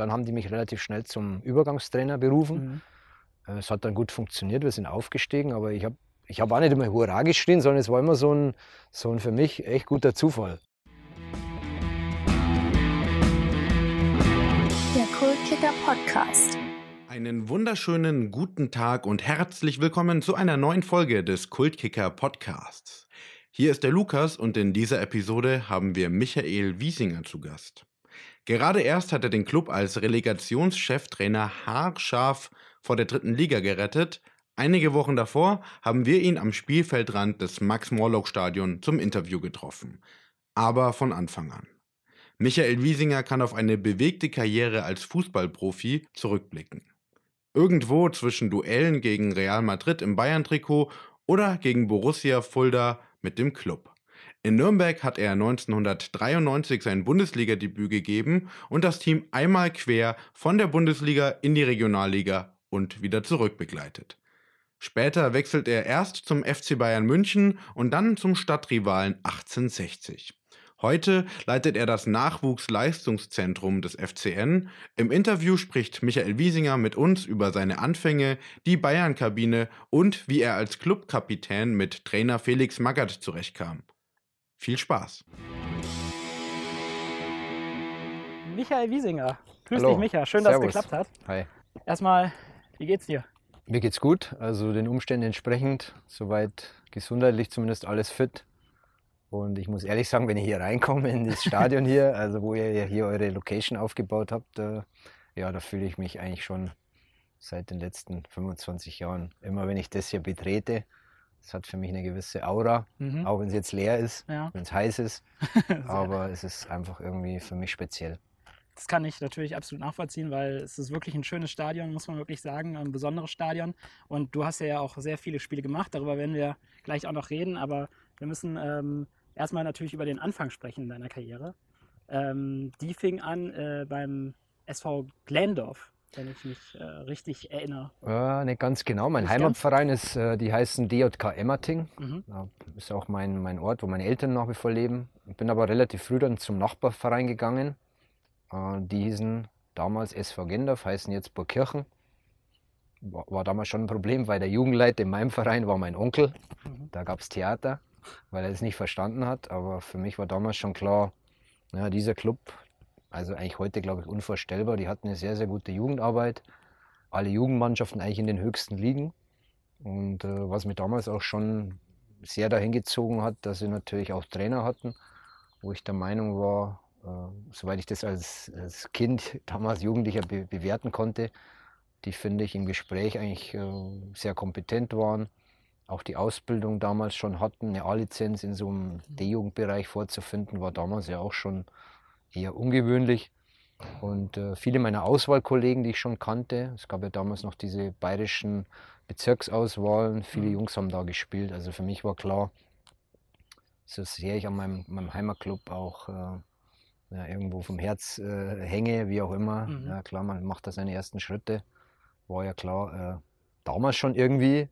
dann haben die mich relativ schnell zum Übergangstrainer berufen. Mhm. Äh, es hat dann gut funktioniert, wir sind aufgestiegen, aber ich habe ich hab auch nicht immer Hurra geschrien, sondern es war immer so ein, so ein für mich echt guter Zufall. Der Kultkicker Podcast. Einen wunderschönen guten Tag und herzlich willkommen zu einer neuen Folge des Kultkicker Podcasts. Hier ist der Lukas und in dieser Episode haben wir Michael Wiesinger zu Gast. Gerade erst hat er den Club als Relegationscheftrainer haarscharf vor der dritten Liga gerettet. Einige Wochen davor haben wir ihn am Spielfeldrand des Max-Morlock-Stadion zum Interview getroffen. Aber von Anfang an. Michael Wiesinger kann auf eine bewegte Karriere als Fußballprofi zurückblicken. Irgendwo zwischen Duellen gegen Real Madrid im Bayern-Trikot oder gegen Borussia Fulda mit dem Club. In Nürnberg hat er 1993 sein Bundesligadebüt gegeben und das Team einmal quer von der Bundesliga in die Regionalliga und wieder zurück begleitet. Später wechselt er erst zum FC Bayern München und dann zum Stadtrivalen 1860. Heute leitet er das Nachwuchsleistungszentrum des FCN. Im Interview spricht Michael Wiesinger mit uns über seine Anfänge, die Bayern-Kabine und wie er als Clubkapitän mit Trainer Felix Magath zurechtkam. Viel Spaß! Michael Wiesinger. Grüß Hallo. dich, Micha. Schön, dass Servus. es geklappt hat. Hi. Erstmal, wie geht's dir? Mir geht's gut, also den Umständen entsprechend, soweit gesundheitlich zumindest alles fit. Und ich muss ehrlich sagen, wenn ich hier reinkomme in das Stadion hier, also wo ihr ja hier eure Location aufgebaut habt, äh, ja, da fühle ich mich eigentlich schon seit den letzten 25 Jahren. Immer wenn ich das hier betrete, es hat für mich eine gewisse Aura, Mhm. auch wenn es jetzt leer ist, Ja. wenn es heiß ist, aber es ist einfach irgendwie für mich speziell. Das kann ich natürlich absolut nachvollziehen, weil es ist wirklich ein schönes Stadion, muss man wirklich sagen, ein besonderes Stadion. Und du hast ja auch sehr viele Spiele gemacht, darüber werden wir gleich auch noch reden, aber wir müssen ähm, erstmal natürlich über den Anfang sprechen deiner Karriere. Ähm, die fing an äh, beim SV Glendorf, wenn ich mich äh, richtig erinnere. Ja, nicht ganz genau. Mein Nicht Heimatverein ist, äh, die heißen DJK Emmerting. Mhm. Ist auch mein, mein Ort, wo meine Eltern nach wie vor leben. Ich bin aber relativ früh dann zum Nachbarverein gegangen. Äh, die hießen damals SV Gendorf, heißen jetzt Burgkirchen. War, war damals schon ein Problem, weil der Jugendleiter in meinem Verein war mein Onkel. Mhm. Da gab es Theater, weil er es nicht verstanden hat. Aber für mich war damals schon klar, ja, dieser Club, also eigentlich heute glaube ich unvorstellbar, die hatten eine sehr, sehr gute Jugendarbeit. Alle Jugendmannschaften eigentlich in den höchsten Ligen. Und äh, was mich damals auch schon sehr dahin gezogen hat, dass sie natürlich auch Trainer hatten, wo ich der Meinung war, äh, soweit ich das als, als Kind, damals Jugendlicher be bewerten konnte, die finde ich im Gespräch eigentlich äh, sehr kompetent waren, auch die Ausbildung damals schon hatten, eine A-Lizenz in so einem D-Jugendbereich vorzufinden, war damals ja auch schon eher ungewöhnlich. Und äh, viele meiner Auswahlkollegen, die ich schon kannte, es gab ja damals noch diese bayerischen Bezirksauswahlen, viele Mhm. Jungs haben da gespielt. Also für mich war klar, so sehr ich an meinem, meinem Heimatclub auch äh, ja, irgendwo vom Herz äh, hänge, wie auch immer. Mhm. Ja, klar, man macht da seine ersten Schritte. War ja klar, äh, damals schon irgendwie.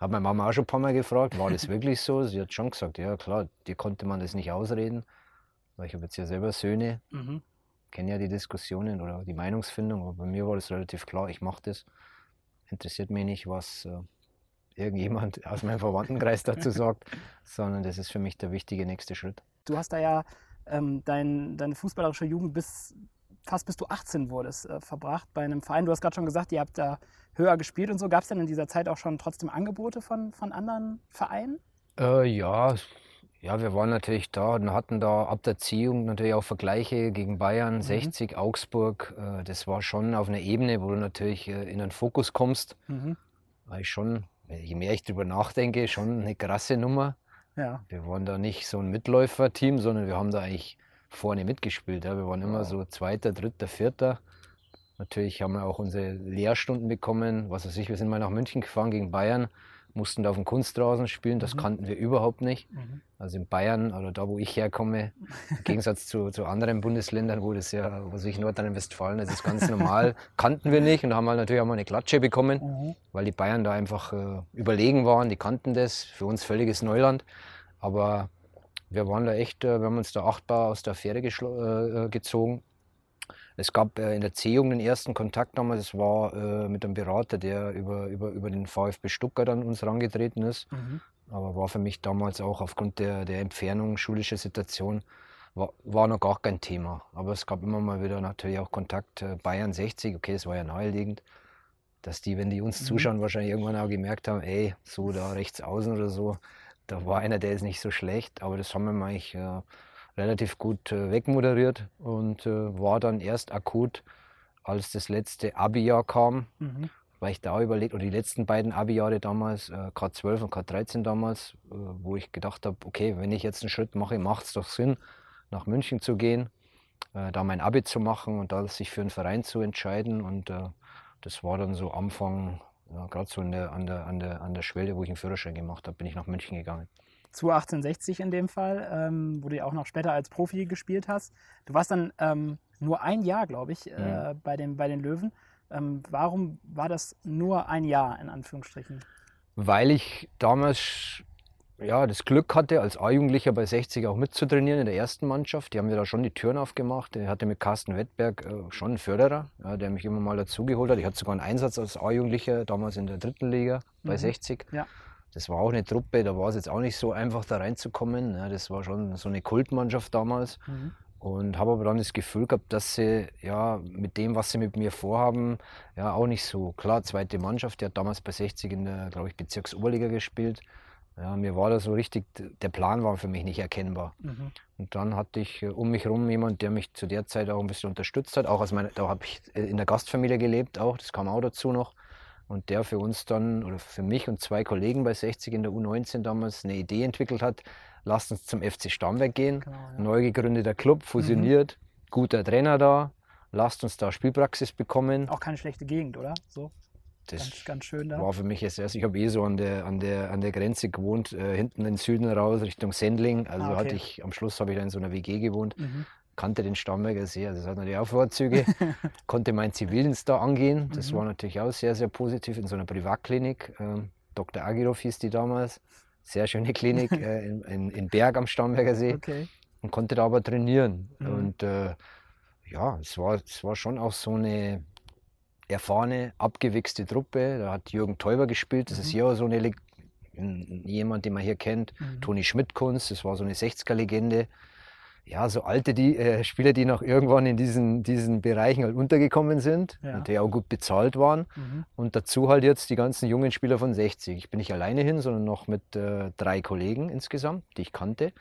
Hat meine Mama auch schon ein paar Mal gefragt, war das wirklich so? Sie hat schon gesagt, ja klar, dir konnte man das nicht ausreden. Weil ich habe jetzt ja selber Söhne, Mhm. kenne ja die Diskussionen oder die Meinungsfindung, aber bei mir war das relativ klar, ich mache das. Interessiert mich nicht, was äh, irgendjemand aus meinem Verwandtenkreis dazu sagt, sondern das ist für mich der wichtige nächste Schritt. Du hast da ja ähm, dein, deine fußballerische Jugend bis fast bis du 18 wurdest äh, verbracht bei einem Verein. Du hast gerade schon gesagt, ihr habt da höher gespielt und so. Gab es denn in dieser Zeit auch schon trotzdem Angebote von, von anderen Vereinen? Äh, ja, ja, wir waren natürlich da und hatten da ab der Ziehung natürlich auch Vergleiche gegen Bayern, 60, Augsburg. Äh, das war schon auf einer Ebene, wo du natürlich äh, in den Fokus kommst. Mhm. Ich schon, je mehr ich drüber nachdenke, schon eine krasse Nummer. Ja. Wir waren da nicht so ein Mitläuferteam, sondern wir haben da eigentlich vorne mitgespielt. Ja. Wir waren immer so Zweiter, Dritter, Vierter. Natürlich haben wir auch unsere Lehrstunden bekommen. Was weiß ich, wir sind mal nach München gefahren gegen Bayern, mussten da auf dem Kunstrasen spielen. Das Mhm. kannten wir überhaupt nicht. Mhm. Also in Bayern oder da, wo ich herkomme, im Gegensatz zu, zu anderen Bundesländern, wo das ja, was weiß ich, Nordrhein-Westfalen, das ist ganz normal, kannten wir nicht und haben halt natürlich auch mal eine Klatsche bekommen Mhm. weil die Bayern da einfach äh, überlegen waren, die kannten das, für uns völliges Neuland. Aber wir waren da echt, äh, wir haben uns da achtbar aus der Affäre geschlo- äh, äh, gezogen. Es gab äh, in der C-Jugend den ersten Kontakt damals, das war äh, mit einem Berater, der über, über, über den VfB Stuttgart an uns herangetreten ist. Mhm. Aber war für mich damals auch aufgrund der, der Entfernung, schulische Situation, war, war noch gar kein Thema. Aber es gab immer mal wieder natürlich auch Kontakt. äh, Bayern 60, okay, das war ja naheliegend, dass die, wenn die uns Mhm. zuschauen, wahrscheinlich irgendwann auch gemerkt haben, ey, so da rechts außen oder so, da war einer, der ist nicht so schlecht. Aber das haben wir mal eigentlich äh, relativ gut äh, wegmoderiert und äh, war dann erst akut, als das letzte Abi-Jahr kam, Mhm. weil ich da überlegt, oder die letzten beiden Abi-Jahre damals, äh, K12 und K13 damals, äh, wo ich gedacht habe, okay, wenn ich jetzt einen Schritt mache, macht es doch Sinn, nach München zu gehen, äh, da mein Abi zu machen und da sich für einen Verein zu entscheiden. Und äh, das war dann so Anfang, ja, gerade so in der, an, der, an, der, an der Schwelle, wo ich einen Führerschein gemacht habe, bin ich nach München gegangen. Zu 1860 in dem Fall, ähm, wo du ja auch noch später als Profi gespielt hast. Du warst dann ähm, nur ein Jahr, glaube ich, äh, bei, den, bei den Löwen. Ähm, warum war das nur ein Jahr in Anführungsstrichen? Weil ich damals ja, das Glück hatte, als A-Jugendlicher bei 60 auch mitzutrainieren in der ersten Mannschaft. Die haben mir da schon die Türen aufgemacht. Ich hatte mit Carsten Wettberg äh, schon einen Förderer, ja, der mich immer mal dazugeholt hat. Ich hatte sogar einen Einsatz als A-Jugendlicher damals in der dritten Liga bei Mhm. 60. Ja. Das war auch eine Truppe, da war es jetzt auch nicht so einfach, da reinzukommen. Ja, das war schon so eine Kultmannschaft damals. Mhm. Und habe aber dann das Gefühl gehabt, dass sie ja mit dem, was sie mit mir vorhaben, ja auch nicht so. Klar, zweite Mannschaft, die hat damals bei 60 in der, glaube ich, Bezirksoberliga gespielt. Ja, mir war das so richtig, der Plan war für mich nicht erkennbar. Mhm. Und dann hatte ich äh, um mich herum jemand, der mich zu der Zeit auch ein bisschen unterstützt hat. Auch aus meiner, da habe ich äh, in der Gastfamilie gelebt, auch, das kam auch dazu noch. Und der für uns dann, oder für mich und zwei Kollegen bei 60 in der U19 damals eine Idee entwickelt hat, lasst uns zum FC Starnberg gehen. Genau, ja. Neu gegründeter Club, fusioniert, guter Trainer da, lasst uns da Spielpraxis bekommen. Auch keine schlechte Gegend, oder? So, Das ganz, ganz schön da. war für mich jetzt erst, ich habe eh so an der, an der, an der Grenze gewohnt, äh, hinten in den Süden raus, Richtung Sendling. Also Ah, okay. hatte ich, am Schluss habe ich da in so einer WG gewohnt, Mhm. Kannte den Starnberger See, also das hat natürlich auch Vorzüge. Konnte meinen Zivildienst da angehen, das Mhm. war natürlich auch sehr, sehr positiv in so einer Privatklinik. Ähm, Dr. Agirov hieß die damals, sehr schöne Klinik äh, in, in, in Berg am Starnberger See Okay. und konnte da aber trainieren. Mhm. Und äh, ja, es war, es war schon auch so eine erfahrene, abgewichste Truppe. Da hat Jürgen Teuber gespielt, das ist Mhm. hier auch so eine, jemand, den man hier kennt. Mhm. Toni Schmidt-Kunz, das war so eine 60er-Legende. Ja, so alte die, äh, Spieler, die noch irgendwann in diesen, diesen Bereichen halt untergekommen sind Ja. und die auch gut bezahlt waren. Mhm. Und dazu halt jetzt die ganzen jungen Spieler von 60. Ich bin nicht alleine hin, sondern noch mit äh, drei Kollegen insgesamt, die ich kannte.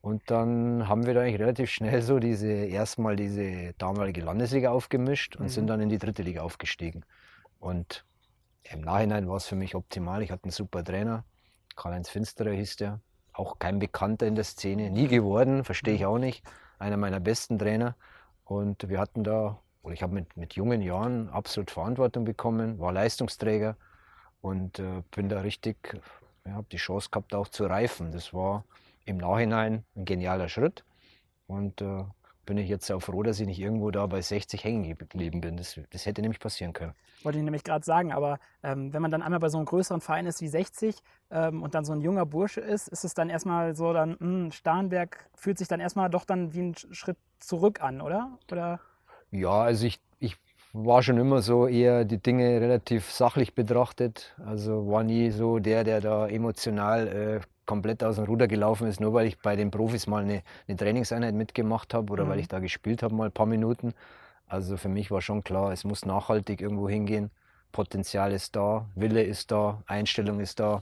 Und dann haben wir da eigentlich relativ schnell so diese erstmal diese damalige Landesliga aufgemischt und Mhm. sind dann in die dritte Liga aufgestiegen. Und im Nachhinein war es für mich optimal. Ich hatte einen super Trainer, Karl-Heinz Finsterer hieß der, auch kein Bekannter in der Szene, nie geworden, verstehe ich auch nicht. Einer meiner besten Trainer. Und wir hatten da, oder ich habe mit, mit jungen Jahren absolut Verantwortung bekommen, war Leistungsträger und äh, bin da richtig, ja, habe die Chance gehabt auch zu reifen. Das war im Nachhinein ein genialer Schritt und äh, bin ich jetzt auch froh, dass ich nicht irgendwo da bei 60 hängen geblieben bin. Das, das hätte nämlich passieren können. Wollte ich nämlich gerade sagen, aber ähm, wenn man dann einmal bei so einem größeren Verein ist wie 60 ähm, und dann so ein junger Bursche ist, ist es dann erstmal so dann, mh, Starnberg fühlt sich dann erstmal doch dann wie ein Sch- Schritt zurück an, oder? Oder? Ja, also ich, ich war schon immer so eher die Dinge relativ sachlich betrachtet. Also war nie so der, der da emotional äh, komplett aus dem Ruder gelaufen ist, nur weil ich bei den Profis mal eine, eine Trainingseinheit mitgemacht habe oder weil Mhm. ich da gespielt habe mal ein paar Minuten. Also für mich war schon klar, es muss nachhaltig irgendwo hingehen. Potenzial ist da, Wille ist da, Einstellung ist da.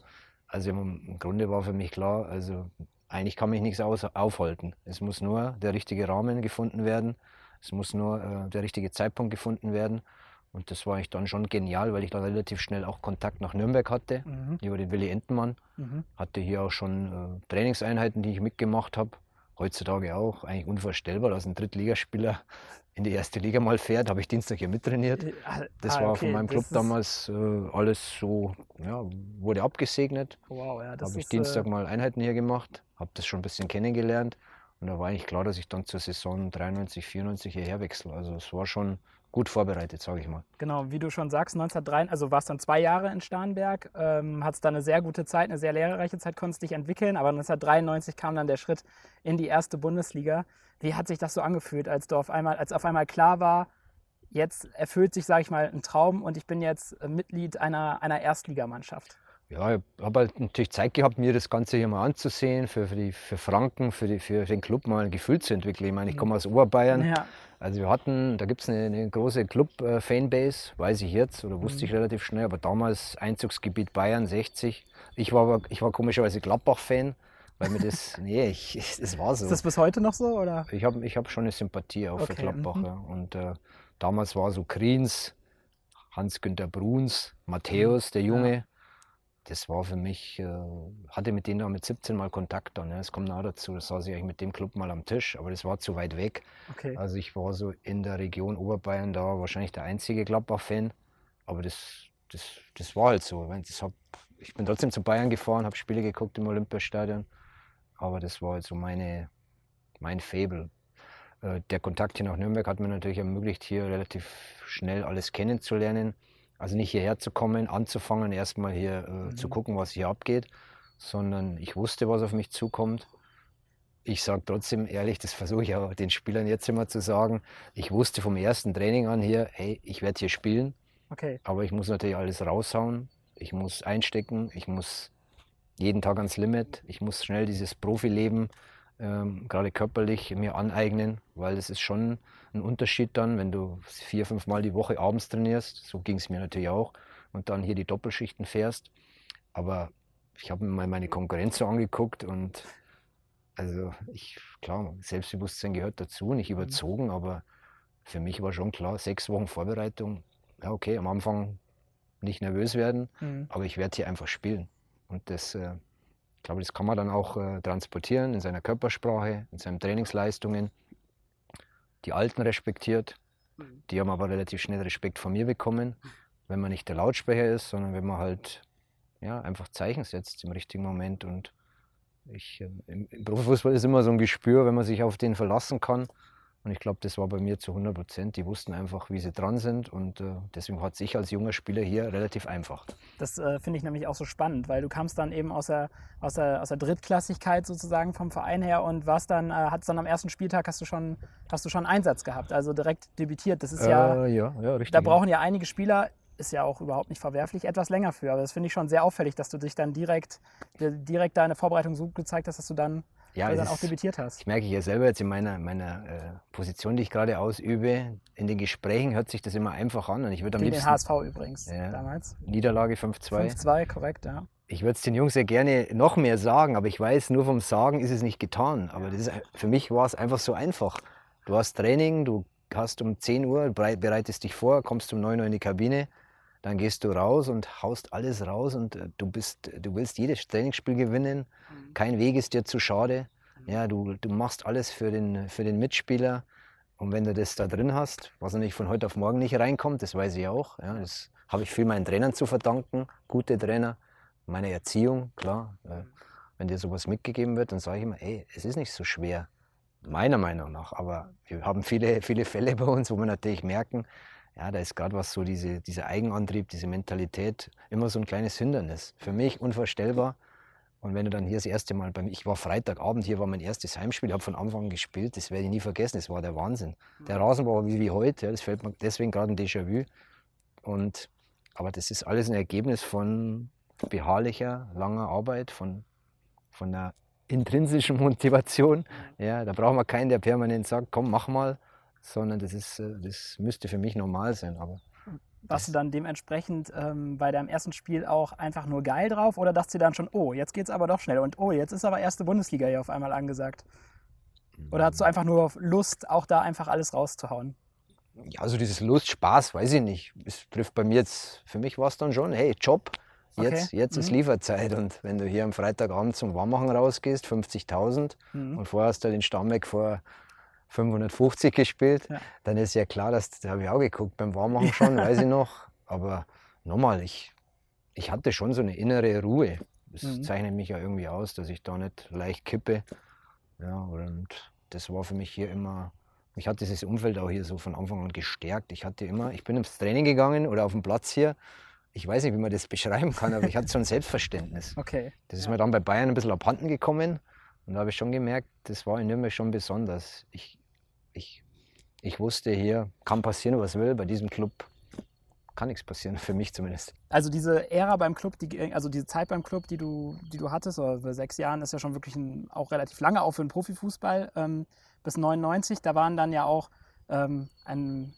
Also im, Grunde war für mich klar, also eigentlich kann mich nichts aufhalten. Es muss nur der richtige Rahmen gefunden werden. Es muss nur äh, der richtige Zeitpunkt gefunden werden. Und das war ich dann schon genial, weil ich dann relativ schnell auch Kontakt nach Nürnberg hatte, Mhm. über den Willi Entenmann. Mhm. Hatte hier auch schon äh, Trainingseinheiten, die ich mitgemacht habe. Heutzutage auch. Eigentlich unvorstellbar, dass ein Drittligaspieler in die erste Liga mal fährt. Habe ich Dienstag hier mittrainiert. Äh, ah, Das ah, war okay, von meinem Club damals äh, alles so, ja, wurde abgesegnet. Wow, ja, Da das habe ich ist, Dienstag äh, mal Einheiten hier gemacht, habe das schon ein bisschen kennengelernt und da war eigentlich klar, dass ich dann zur Saison 93, 94 hierher wechsle. Also es war schon gut vorbereitet, sage ich mal. Genau, wie du schon sagst, 1903, also warst dann zwei Jahre in Starnberg, ähm, hattest dann eine sehr gute Zeit, eine sehr lehrreiche Zeit, konntest dich entwickeln, aber 1993 kam dann der Schritt in die erste Bundesliga. Wie hat sich das so angefühlt, als du auf einmal, als auf einmal klar war, jetzt erfüllt sich, sage ich mal, ein Traum und ich bin jetzt äh, Mitglied einer, einer Erstligamannschaft? Ja, ich habe halt natürlich Zeit gehabt, mir das Ganze hier mal anzusehen, für, für, die, für Franken, für, die, für den Club mal ein Gefühl zu entwickeln. Ich meine, ich komme aus Oberbayern. Ja, Also wir hatten, da gibt es eine, eine große Club-Fanbase, weiß ich jetzt oder wusste ich relativ schnell, aber damals Einzugsgebiet Bayern 60. Ich war, aber- ich war komischerweise Gladbach-Fan, weil mir das, nee, ich, das war so. ist das bis heute noch so? Oder? Ich habe ich hab schon eine Sympathie auch für Okay, Gladbach. mhm. Ja. Und äh, damals war so Kriens, Hans-Günther Bruns, Matthäus, der Junge. Das war für mich, äh, hatte mit denen da mit 17 mal Kontakt dann. Ja. Das kommt noch dazu. Das saß ich eigentlich mit dem Club mal am Tisch, aber das war zu weit weg. Okay. Also ich war so in der Region Oberbayern da wahrscheinlich der einzige Gladbach-Fan. Aber das, das, das war halt so. Das hab, ich bin trotzdem zu Bayern gefahren, habe Spiele geguckt im Olympiastadion. Aber das war halt so meine, mein Fable. Äh, Der Kontakt hier nach Nürnberg hat mir natürlich ermöglicht, hier relativ schnell alles kennenzulernen. Also nicht hierher zu kommen, anzufangen, erstmal hier äh, zu Mhm. gucken, was hier abgeht, sondern ich wusste, was auf mich zukommt. Ich sage trotzdem ehrlich, das versuche ich auch den Spielern jetzt immer zu sagen. Ich wusste vom ersten Training an hier, hey, ich werde hier spielen, Okay. aber ich muss natürlich alles raushauen. Ich muss einstecken, ich muss jeden Tag ans Limit, ich muss schnell dieses Profileben, ähm, gerade körperlich, mir aneignen, weil es ist schon ein Unterschied dann, wenn du vier, fünf Mal die Woche abends trainierst, so ging es mir natürlich auch, und dann hier die Doppelschichten fährst. Aber ich habe mir mal meine Konkurrenz so angeguckt und also ich, klar, Selbstbewusstsein gehört dazu, nicht überzogen, aber für mich war schon klar, sechs Wochen Vorbereitung, ja okay, am Anfang nicht nervös werden, Mhm. aber ich werde hier einfach spielen. Und das, äh, ich glaube, das kann man dann auch äh, transportieren in seiner Körpersprache, in seinen Trainingsleistungen. Die Alten respektiert, die haben aber relativ schnell Respekt von mir bekommen, wenn man nicht der Lautsprecher ist, sondern wenn man halt ja, einfach Zeichen setzt im richtigen Moment. Und ich, äh, im, im Profifußball ist immer so ein Gespür, wenn man sich auf den verlassen kann. Und ich glaube, das war bei mir zu 100 Prozent. Die wussten einfach, wie sie dran sind. Und äh, deswegen hat sich als junger Spieler hier relativ einfach. Das äh, finde ich nämlich auch so spannend, weil du kamst dann eben aus der, aus der, aus der Drittklassigkeit sozusagen vom Verein her und warst dann, äh, hattest dann am ersten Spieltag hast du schon, hast du schon Einsatz gehabt, also direkt debütiert. Das ist ja, Äh, ja, ja, richtig. da brauchen ja einige Spieler, ist ja auch überhaupt nicht verwerflich, etwas länger für. Aber das finde ich schon sehr auffällig, dass du dich dann direkt, dir direkt deine Vorbereitung so gezeigt hast, dass du dann, ja, es dann auch debütiert hast. Ich merke ja selber jetzt in meiner, meiner äh, Position, die ich gerade ausübe, in den Gesprächen hört sich das immer einfach an. Und ich würde am Gegen den liebsten HSV übrigens Ja. damals. Niederlage 5-2. 5-2, korrekt, ja. Ich würde es den Jungs ja gerne noch mehr sagen, aber ich weiß, nur vom Sagen ist es nicht getan. Aber das ist, für mich war es einfach so einfach. Du hast Training, du hast um 10 Uhr, berei- bereitest dich vor, kommst um 9 Uhr in die Kabine, dann gehst du raus und haust alles raus und äh, du, bist, du willst jedes Trainingsspiel gewinnen. Kein Weg ist dir zu schade. Ja, du, du machst alles für den, für den Mitspieler. Und wenn du das da drin hast, was natürlich von heute auf morgen nicht reinkommt, das weiß ich auch. Ja, das habe ich viel meinen Trainern zu verdanken, gute Trainer, meiner Erziehung, klar. Äh, wenn dir sowas mitgegeben wird, dann sage ich immer, ey, es ist nicht so schwer, meiner Meinung nach. Aber wir haben viele, viele Fälle bei uns, wo wir natürlich merken, ja, da ist gerade was so, diese, dieser Eigenantrieb, diese Mentalität, immer so ein kleines Hindernis. Für mich unvorstellbar. Und wenn du dann hier das erste Mal bei mir, ich war Freitagabend, hier war mein erstes Heimspiel, habe von Anfang an gespielt, das werde ich nie vergessen, das war der Wahnsinn. Der Rasen war wie, wie heute, das fällt mir deswegen gerade ein Déjà-vu. Und, aber das ist alles ein Ergebnis von beharrlicher, langer Arbeit, von, von einer intrinsischen Motivation. Ja, da braucht man keinen, der permanent sagt, komm, mach mal, sondern das, ist, äh, das müsste für mich normal sein. Aber Warst du dann dementsprechend ähm, bei deinem ersten Spiel auch einfach nur geil drauf oder dachtest du dann schon, oh, jetzt geht's aber doch schnell und oh, jetzt ist aber erste Bundesliga hier auf einmal angesagt? Oder hattest du einfach nur Lust, auch da einfach alles rauszuhauen? Ja, also dieses Lust, Spaß, weiß ich nicht. Es trifft bei mir jetzt, für mich war es dann schon, hey, Job, jetzt, Okay. jetzt ist Mhm. Lieferzeit. Und wenn du hier am Freitagabend zum Warmmachen rausgehst, 50.000, Mhm. und vorher hast du den Stammweg vor 550 gespielt, Ja. dann ist ja klar, dass, da habe ich auch geguckt beim Warmmachen schon, weiß ich noch. Aber nochmal, ich, ich hatte schon so eine innere Ruhe. Das Mhm. zeichnet mich ja irgendwie aus, dass ich da nicht leicht kippe. Ja, und das war für mich hier immer mich hat dieses Umfeld auch hier so von Anfang an gestärkt. Ich hatte immer, ich bin ins Training gegangen oder auf dem Platz hier. Ich weiß nicht, wie man das beschreiben kann, aber ich hatte so ein Selbstverständnis. Okay. Das ist mir dann bei Bayern ein bisschen abhanden gekommen. Und da habe ich schon gemerkt, das war in Nürnberg schon besonders. Ich, ich, ich wusste hier, kann passieren, was will. Bei diesem Club kann nichts passieren, für mich zumindest. Also diese Ära beim Club, die, also diese Zeit beim Club, die du, die du hattest, oder bei sechs Jahren, ist ja schon wirklich ein, auch relativ lange, auch für den Profifußball. Ähm, bis 99, da waren dann ja auch ähm, ein,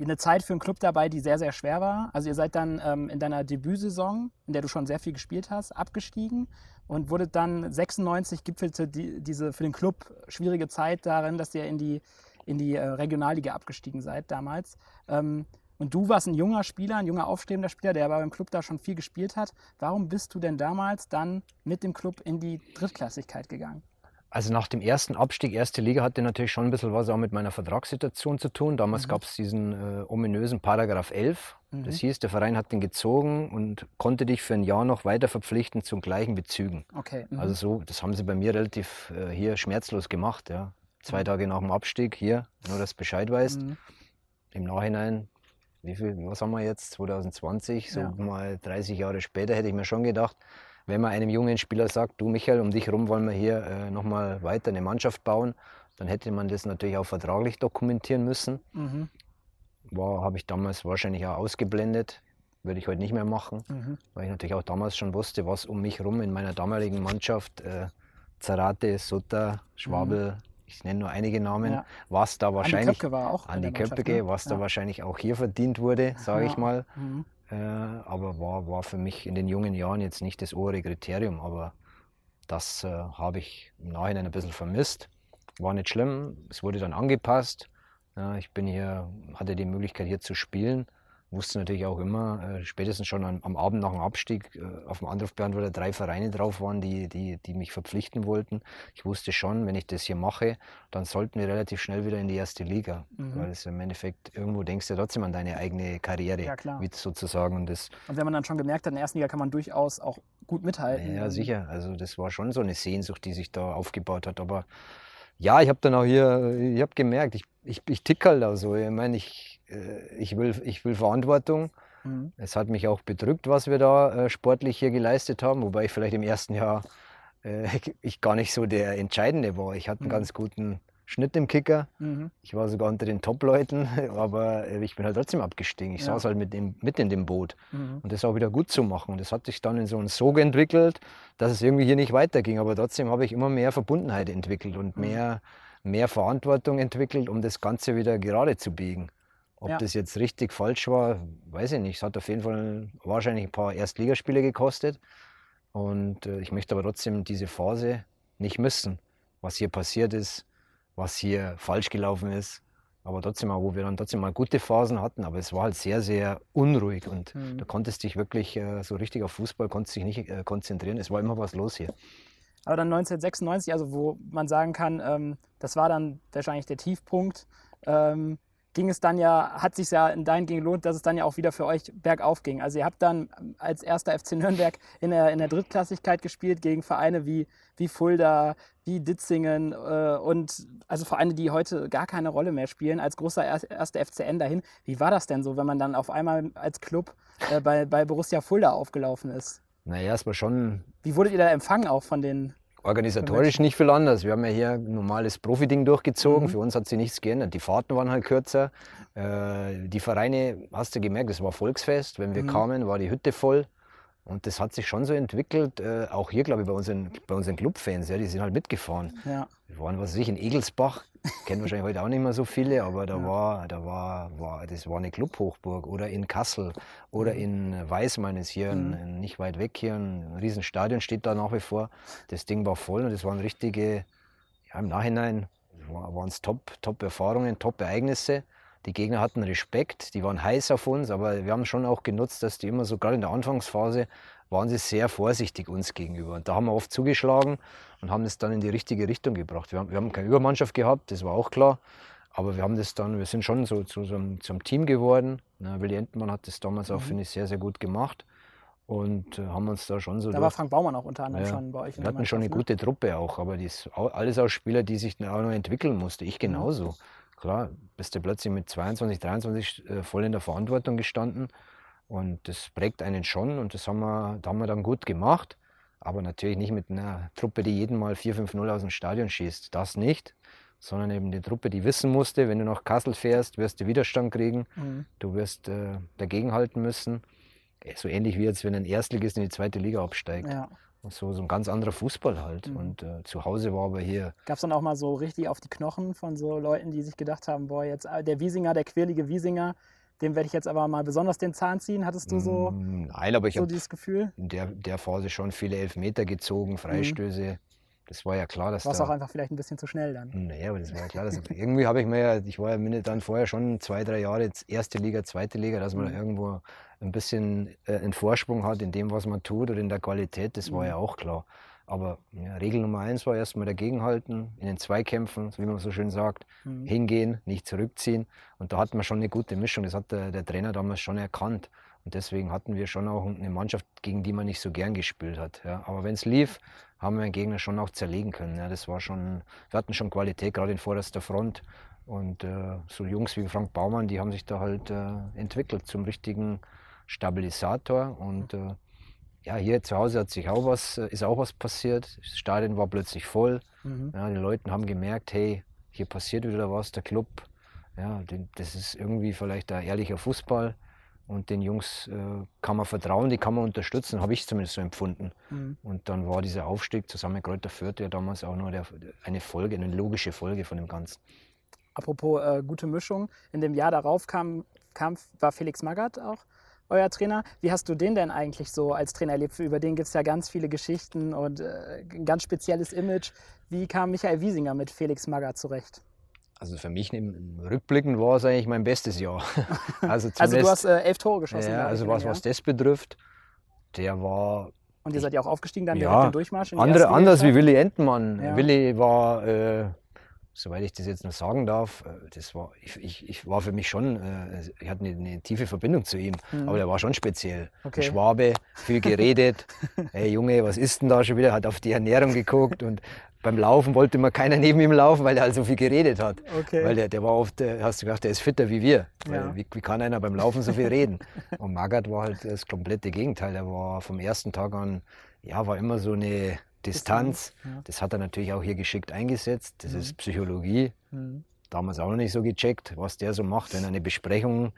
eine Zeit für einen Club dabei, die sehr, sehr schwer war. Also ihr seid dann ähm, in deiner Debütsaison, in der du schon sehr viel gespielt hast, abgestiegen und wurde dann 96 gipfelte die, diese für den Club schwierige Zeit darin, dass ihr in die, in die äh, Regionalliga abgestiegen seid damals. Ähm, und du warst ein junger Spieler, ein junger aufstrebender Spieler, der aber beim Club da schon viel gespielt hat. Warum bist du denn damals dann mit dem Club in die Drittklassigkeit gegangen? Also nach dem ersten Abstieg, erste Liga, hatte natürlich schon ein bisschen was auch mit meiner Vertragssituation zu tun. Damals Mhm. gab es diesen äh, ominösen Paragraph 11. Mhm. Das hieß, der Verein hat den gezogen und konnte dich für ein Jahr noch weiter verpflichten zu gleichen Bezügen. Okay. mhm. Also so, das haben sie bei mir relativ äh, hier schmerzlos gemacht. Ja. Zwei Mhm. Tage nach dem Abstieg hier, nur dass du Bescheid weißt. Mhm. Im Nachhinein, wie viel, was haben wir jetzt, 2020, so Ja. mal 30 Jahre später, hätte ich mir schon gedacht, wenn man einem jungen Spieler sagt, du Michael, um dich herum wollen wir hier äh, nochmal weiter eine Mannschaft bauen, dann hätte man das natürlich auch vertraglich dokumentieren müssen. Mhm. War, habe ich damals wahrscheinlich auch ausgeblendet, würde ich heute nicht mehr machen, Mhm. weil ich natürlich auch damals schon wusste, was um mich herum in meiner damaligen Mannschaft, äh, Zarate, Sutter, Schwabel, ich nenne nur einige Namen, Mhm. Ja. was da wahrscheinlich, Köpke war auch der Mannschaft, Köppige, ne? was da Ja. wahrscheinlich auch hier verdient wurde, sage Ja. ich mal. Äh, aber war, war für mich in den jungen Jahren jetzt nicht das obere Kriterium. Aber das äh, habe ich im Nachhinein ein bisschen vermisst. War nicht schlimm. Es wurde dann angepasst. Ja, ich bin hier, hatte die Möglichkeit hier zu spielen. Wusste natürlich auch immer, äh, spätestens schon am, am Abend nach dem Abstieg, äh, auf dem Anrufbeantworter drei Vereine drauf waren, die, die, die mich verpflichten wollten. Ich wusste schon, wenn ich das hier mache, dann sollten wir relativ schnell wieder in die erste Liga. Mhm. Weil es im Endeffekt, irgendwo denkst du ja trotzdem an deine eigene Karriere, Ja, klar. wie sozusagen. Und das, Und wenn man dann schon gemerkt hat, in der ersten Liga kann man durchaus auch gut mithalten. ja, sicher. Also das war schon so eine Sehnsucht, die sich da aufgebaut hat. Aber ja, ich habe dann auch hier, ich habe gemerkt, ich, ich, ich tick halt auch so. Ich meine, ich, ich, will, ich will Verantwortung. Mhm. Es hat mich auch bedrückt, was wir da äh, sportlich hier geleistet haben, wobei ich vielleicht im ersten Jahr äh, ich gar nicht so der Entscheidende war. Ich hatte einen Mhm. ganz guten Schnitt im Kicker. Mhm. Ich war sogar unter den Top-Leuten, aber äh, ich bin halt trotzdem abgestiegen. Ich Ja. saß halt mit, dem, mit in dem Boot Mhm. und das auch wieder gut zu machen. Das hat sich dann in so einen Sog entwickelt, dass es irgendwie hier nicht weiterging. Aber trotzdem habe ich immer mehr Verbundenheit entwickelt und Mhm. mehr, mehr Verantwortung entwickelt, um das Ganze wieder gerade zu biegen. Ob Ja. das jetzt richtig falsch war, weiß ich nicht. Es hat auf jeden Fall wahrscheinlich ein paar Erstligaspiele gekostet. Und äh, ich möchte aber trotzdem diese Phase nicht missen, was hier passiert ist, was hier falsch gelaufen ist. Aber trotzdem auch, wo wir dann trotzdem mal gute Phasen hatten. Aber es war halt sehr, sehr unruhig und Mhm. da konntest dich wirklich äh, so richtig auf Fußball konntest dich nicht äh, konzentrieren. Es war immer was los hier. Aber dann 1996, also wo man sagen kann, ähm, das war dann wahrscheinlich der Tiefpunkt, ähm, ging es dann ja, hat sich ja in dein gelohnt, dass es dann ja auch wieder für euch bergauf ging. Also ihr habt dann als erster FC Nürnberg in der, in der Drittklassigkeit gespielt gegen Vereine wie, wie Fulda, wie Ditzingen äh, und also Vereine, die heute gar keine Rolle mehr spielen, als großer er- erster FCN dahin. Wie war das denn so, wenn man dann auf einmal als Club äh, bei, bei Borussia Fulda aufgelaufen ist? Naja, es war schon Wie wurdet ihr da empfangen auch von den organisatorisch nicht viel anders. Wir haben ja hier ein normales Profiding durchgezogen. Mhm. Für uns hat sich nichts geändert. Die Fahrten waren halt kürzer. Äh, die Vereine, hast du gemerkt, es war Volksfest. Wenn wir Mhm. kamen, war die Hütte voll. Und das hat sich schon so entwickelt, äh, auch hier, glaube ich, bei unseren, bei unseren Clubfans. Ja, die sind halt mitgefahren. Ja. Wir waren, was weiß ich, in Egelsbach. Kennen wahrscheinlich heute auch nicht mehr so viele, aber da Ja. war, da war, war, das war eine Clubhochburg. Oder in Kassel oder in Weißmann ist hier, Mhm. ein, nicht weit weg hier, ein Riesenstadion steht da nach wie vor. Das Ding war voll und es waren richtige, ja, im Nachhinein waren es top, top Erfahrungen, top Ereignisse. Die Gegner hatten Respekt, die waren heiß auf uns, aber wir haben schon auch genutzt, dass die immer so, gerade in der Anfangsphase, waren sie sehr vorsichtig uns gegenüber. Und da haben wir oft zugeschlagen und haben das dann in die richtige Richtung gebracht. Wir haben, wir haben keine Übermannschaft gehabt, das war auch klar. Aber wir haben das dann, wir sind schon so zu so einem, zum Team geworden. Na, Willi Entmann hat das damals auch, Mhm. finde ich, sehr, sehr gut gemacht. Und äh, haben uns da schon so Da durch- war Frank Baumann auch unter anderem Ja, schon bei euch wir hatten schon eine ne? gute Truppe auch, aber die ist alles auch Spieler, die sich auch noch entwickeln mussten. Ich genauso. Klar, bist du plötzlich mit 22, 23 äh, voll in der Verantwortung gestanden. Und das prägt einen schon und das haben wir, da haben wir dann gut gemacht. Aber natürlich nicht mit einer Truppe, die jeden Mal 4-5-0 aus dem Stadion schießt. Das nicht, sondern eben die Truppe, die wissen musste, wenn du nach Kassel fährst, wirst du Widerstand kriegen, Mhm. du wirst äh, dagegenhalten müssen. Äh, So ähnlich wie jetzt, wenn ein Erstligist in die zweite Liga absteigt. Ja. So, so ein ganz anderer Fußball halt. Mhm. Und äh, zu Hause war aber hier Gab es dann auch mal so richtig auf die Knochen von so Leuten, die sich gedacht haben, boah, jetzt äh, der Wiesinger, der quirlige Wiesinger, dem werde ich jetzt aber mal besonders den Zahn ziehen. Hattest du so, Mm, Nein, aber ich so habe dieses Gefühl? in der, der Phase schon viele Elfmeter gezogen, Freistöße. Das war ja klar, dass War es auch einfach vielleicht ein bisschen zu schnell dann. Naja, aber das war ja klar. Dass, irgendwie habe ich mir ja, ich war ja mindestens dann vorher schon zwei, drei Jahre jetzt erste Liga, zweite Liga, dass man Mhm. da irgendwo ein bisschen äh, einen Vorsprung hat in dem, was man tut oder in der Qualität, das war Mhm. ja auch klar. Aber ja, Regel Nummer eins war erstmal dagegenhalten, in den Zweikämpfen, so wie man so schön sagt, Mhm. hingehen, nicht zurückziehen. Und da hatten wir schon eine gute Mischung. Das hat der, der Trainer damals schon erkannt. Und deswegen hatten wir schon auch eine Mannschaft, gegen die man nicht so gern gespielt hat. Ja. Aber wenn es lief, haben wir den Gegner schon auch zerlegen können. Ja. Das war schon, wir hatten schon Qualität, gerade in vorderster Front. Und äh, so Jungs wie Frank Baumann, die haben sich da halt äh, entwickelt zum richtigen Stabilisator. Und äh, ja, hier zu Hause hat sich auch was, äh, ist auch was passiert. Das Stadion war plötzlich voll. Mhm. Ja, die Leute haben gemerkt, hey, hier passiert wieder was, der Club. Ja, das ist irgendwie vielleicht ein ehrlicher Fußball. Und den Jungs äh, kann man vertrauen, die kann man unterstützen, habe ich zumindest so empfunden. Mhm. Und dann war dieser Aufstieg zusammen mit Kräuter Fürth ja damals auch nur der, eine Folge, eine logische Folge von dem Ganzen. Apropos äh, gute Mischung, in dem Jahr darauf kam, kam, war Felix Magath auch euer Trainer. Wie hast du den denn eigentlich so als Trainer erlebt? Über den gibt es ja ganz viele Geschichten und äh, ein ganz spezielles Image. Wie kam Michael Wiesinger mit Felix Magath zurecht? Also für mich im im Rückblicken war es eigentlich mein bestes Jahr. Also, Also du hast äh, elf Tore geschossen. ja, also was, was das betrifft, der war Und ihr seid ja auch aufgestiegen dann Ja, direkt im Durchmarsch. Andere, anders wie Liga? Willi Entmann. Ja. Willi war, äh, soweit ich das jetzt noch sagen darf, äh, das war, ich, ich, ich war für mich schon, äh, ich hatte eine, eine tiefe Verbindung zu ihm, Mhm. aber der war schon speziell. Okay. Ein Schwabe, viel geredet. hey Junge, was ist denn da schon wieder? Hat auf die Ernährung geguckt und beim Laufen wollte immer keiner neben ihm laufen, weil er halt so viel geredet hat. Okay. Weil der, der war oft, äh, hast du gedacht, der ist fitter wie wir. Ja. wie, wie kann einer beim Laufen so viel reden? Und Magath war halt das komplette Gegenteil. Der war vom ersten Tag an, ja, war immer so eine Distanz. ja. Das hat er natürlich auch hier geschickt eingesetzt. Das ist Psychologie. Mhm. Damals auch noch nicht so gecheckt, was der so macht, wenn er eine Besprechung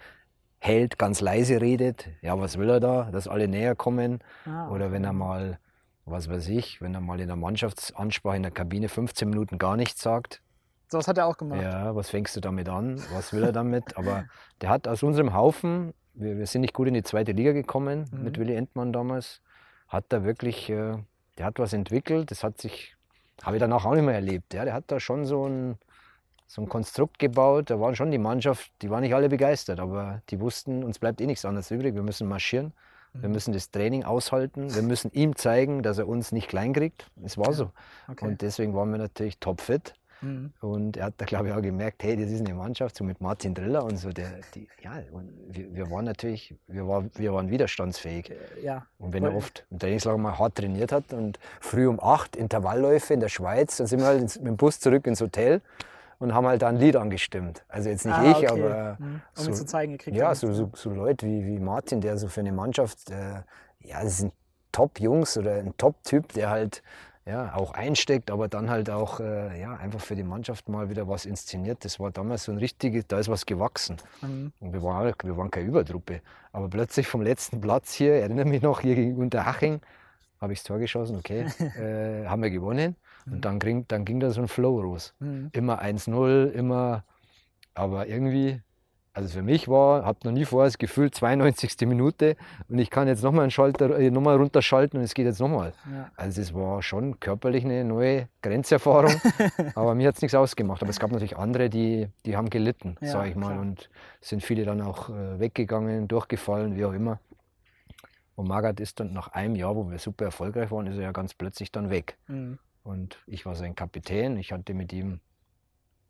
hält, ganz leise redet. Ja, was will er da? Dass alle näher kommen. Ah, Oder wenn er mal, was weiß ich, wenn er mal in der Mannschaftsansprache in der Kabine 15 Minuten gar nichts sagt. So was hat er auch gemacht. Ja, was fängst du damit an? Was will er damit? Aber der hat aus unserem Haufen, wir, wir sind nicht gut in die zweite Liga gekommen Mhm. mit Willi Entmann damals, hat er wirklich, äh, der hat was entwickelt, das hat sich, habe ich danach auch nicht mehr erlebt. Ja, der hat da schon so ein, so ein Konstrukt gebaut, da waren schon die Mannschaft, die waren nicht alle begeistert, aber die wussten, uns bleibt eh nichts anderes übrig, wir müssen marschieren. Wir Mhm. müssen das Training aushalten. Wir müssen ihm zeigen, dass er uns nicht klein kriegt. Es war so. Okay. Und deswegen waren wir natürlich topfit. Mhm. Und er hat da, glaube ich, auch gemerkt, hey, das ist eine Mannschaft, so mit Martin Driller und so. Der, die, ja, und wir, wir waren natürlich, wir, war, wir waren widerstandsfähig. Äh, Ja. Und wenn er oft im Trainingslager mal hart trainiert hat und früh um acht Intervallläufe in der Schweiz, dann sind wir halt mit dem Bus zurück ins Hotel und haben halt da ein Lied angestimmt. Also jetzt nicht Ah, ich, okay. aber Mhm. Um so- zu zeigen, ihr ja, so, so, so Leute wie, wie Martin, der so für eine Mannschaft, äh, ja, das sind Top-Jungs oder ein Top-Typ, der halt ja, auch einsteckt, aber dann halt auch äh, ja, einfach für die Mannschaft mal wieder was inszeniert. Das war damals so ein richtiges, da ist was gewachsen. Mhm. Und wir waren, wir waren keine Übertruppe. Aber plötzlich vom letzten Platz hier, erinnere mich noch, hier gegen Unterhaching, habe ich das Tor geschossen, okay, äh, haben wir gewonnen. Und dann ging, dann ging da so ein Flow los Mhm. immer 1-0, immer. Aber irgendwie, also für mich war, habe noch nie vorher das Gefühl, 92. Minute und ich kann jetzt nochmal einen Schalter, äh, nochmal runterschalten und es geht jetzt nochmal. Ja. Also es war schon körperlich eine neue Grenzerfahrung, aber mir hat es nichts ausgemacht. Aber es gab natürlich andere, die, die haben gelitten, Ja, sage ich mal. klar. Und sind viele dann auch äh, weggegangen, durchgefallen, wie auch immer. Und Magath ist dann nach einem Jahr, wo wir super erfolgreich waren, ist er ja ganz plötzlich dann weg. Mhm. Und ich war sein Kapitän. Ich hatte mit ihm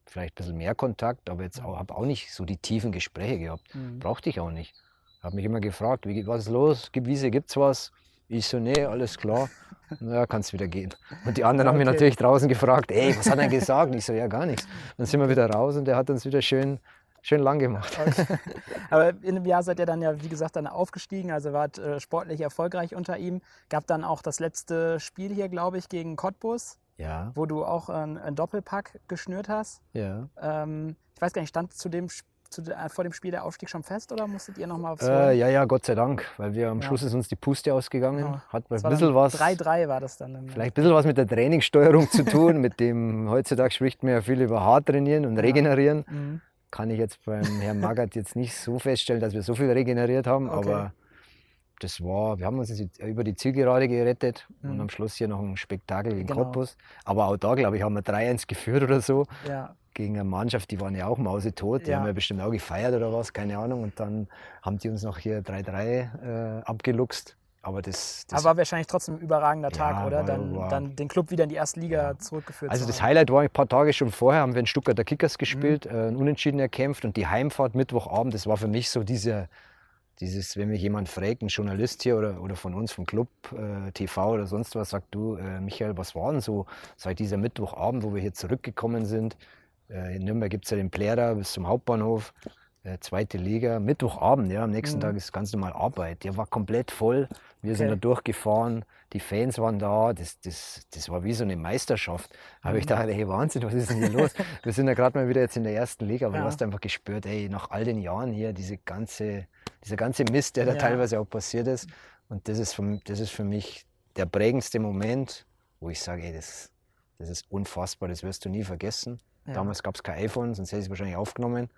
vielleicht ein bisschen mehr Kontakt, aber jetzt auch, habe auch nicht so die tiefen Gespräche gehabt. Mhm. Brauchte ich auch nicht. Habe mich immer gefragt, wie, was ist los? Gibt Wiese, gibt's was? Ich so, nee, alles klar. Na, kannst wieder gehen. Und die anderen haben mich Okay. natürlich draußen gefragt, ey, was hat er gesagt? Ich so, ja, gar nichts. Dann sind wir wieder raus und der hat uns wieder schön, schön lang gemacht. Aber in dem Jahr seid ihr dann ja, wie gesagt, dann aufgestiegen, also wart äh, sportlich erfolgreich unter ihm. Gab dann auch das letzte Spiel hier, glaube ich, gegen Cottbus, Ja, wo du auch einen, einen Doppelpack geschnürt hast. ja. Ähm, ich weiß gar nicht, stand zu dem, zu, äh, vor dem Spiel der Aufstieg schon fest oder musstet ihr nochmal aufs Äh, ja, ja, Gott sei Dank, weil wir am Ja. Schluss ist uns die Puste ausgegangen. Ja. Hat ein bisschen was. 3-3 war das dann. im- Vielleicht ein bisschen was mit der Trainingssteuerung zu tun, mit dem heutzutage spricht man ja viel über hart trainieren und regenerieren. Mhm. Kann ich jetzt beim Herrn Magath jetzt nicht so feststellen, dass wir so viel regeneriert haben, Okay. aber das war, wir haben uns jetzt über die Zielgerade gerettet und Mhm. am Schluss hier noch ein Spektakel gegen Genau. Cottbus. Aber auch da, glaube ich, haben wir 3-1 geführt oder so Ja, gegen eine Mannschaft, die waren ja auch mausetot. Die Ja. haben ja bestimmt auch gefeiert oder was, keine Ahnung. Und dann haben die uns noch hier 3-3 äh, abgeluchst. Aber das, das aber war wahrscheinlich trotzdem ein überragender Tag, Ja, oder? Dann, war- dann den Club wieder in die erste Liga Ja. zurückgeführt Also das. Highlight war ein paar Tage schon vorher, haben wir in Stuttgarter Kickers gespielt, Mhm. äh, ein Unentschieden erkämpft und die Heimfahrt Mittwochabend, das war für mich so diese, dieses, wenn mich jemand fragt, ein Journalist hier oder, oder von uns vom Club, äh, TV oder sonst was, sagt du, äh, Michael, was war denn so seit dieser Mittwochabend, wo wir hier zurückgekommen sind? Äh, in Nürnberg gibt es ja den Plärrer bis zum Hauptbahnhof, äh, zweite Liga, Mittwochabend, ja, am nächsten Mhm. Tag ist ganz normal Arbeit. Der war komplett voll, wir sind Okay. da durchgefahren, die Fans waren da, das, das, das war wie so eine Meisterschaft. Da habe ich Mhm. gedacht, hey Wahnsinn, was ist denn hier los? Wir sind ja gerade mal wieder jetzt in der ersten Liga, aber Ja. du hast einfach gespürt, ey, nach all den Jahren hier, diese ganze, dieser ganze Mist, der da Ja. teilweise auch passiert ist. Und das ist, für, das ist für mich der prägendste Moment, wo ich sage, ey, das, das ist unfassbar, das wirst du nie vergessen. Ja. Damals gab es kein iPhone, sonst hätte ich es wahrscheinlich aufgenommen.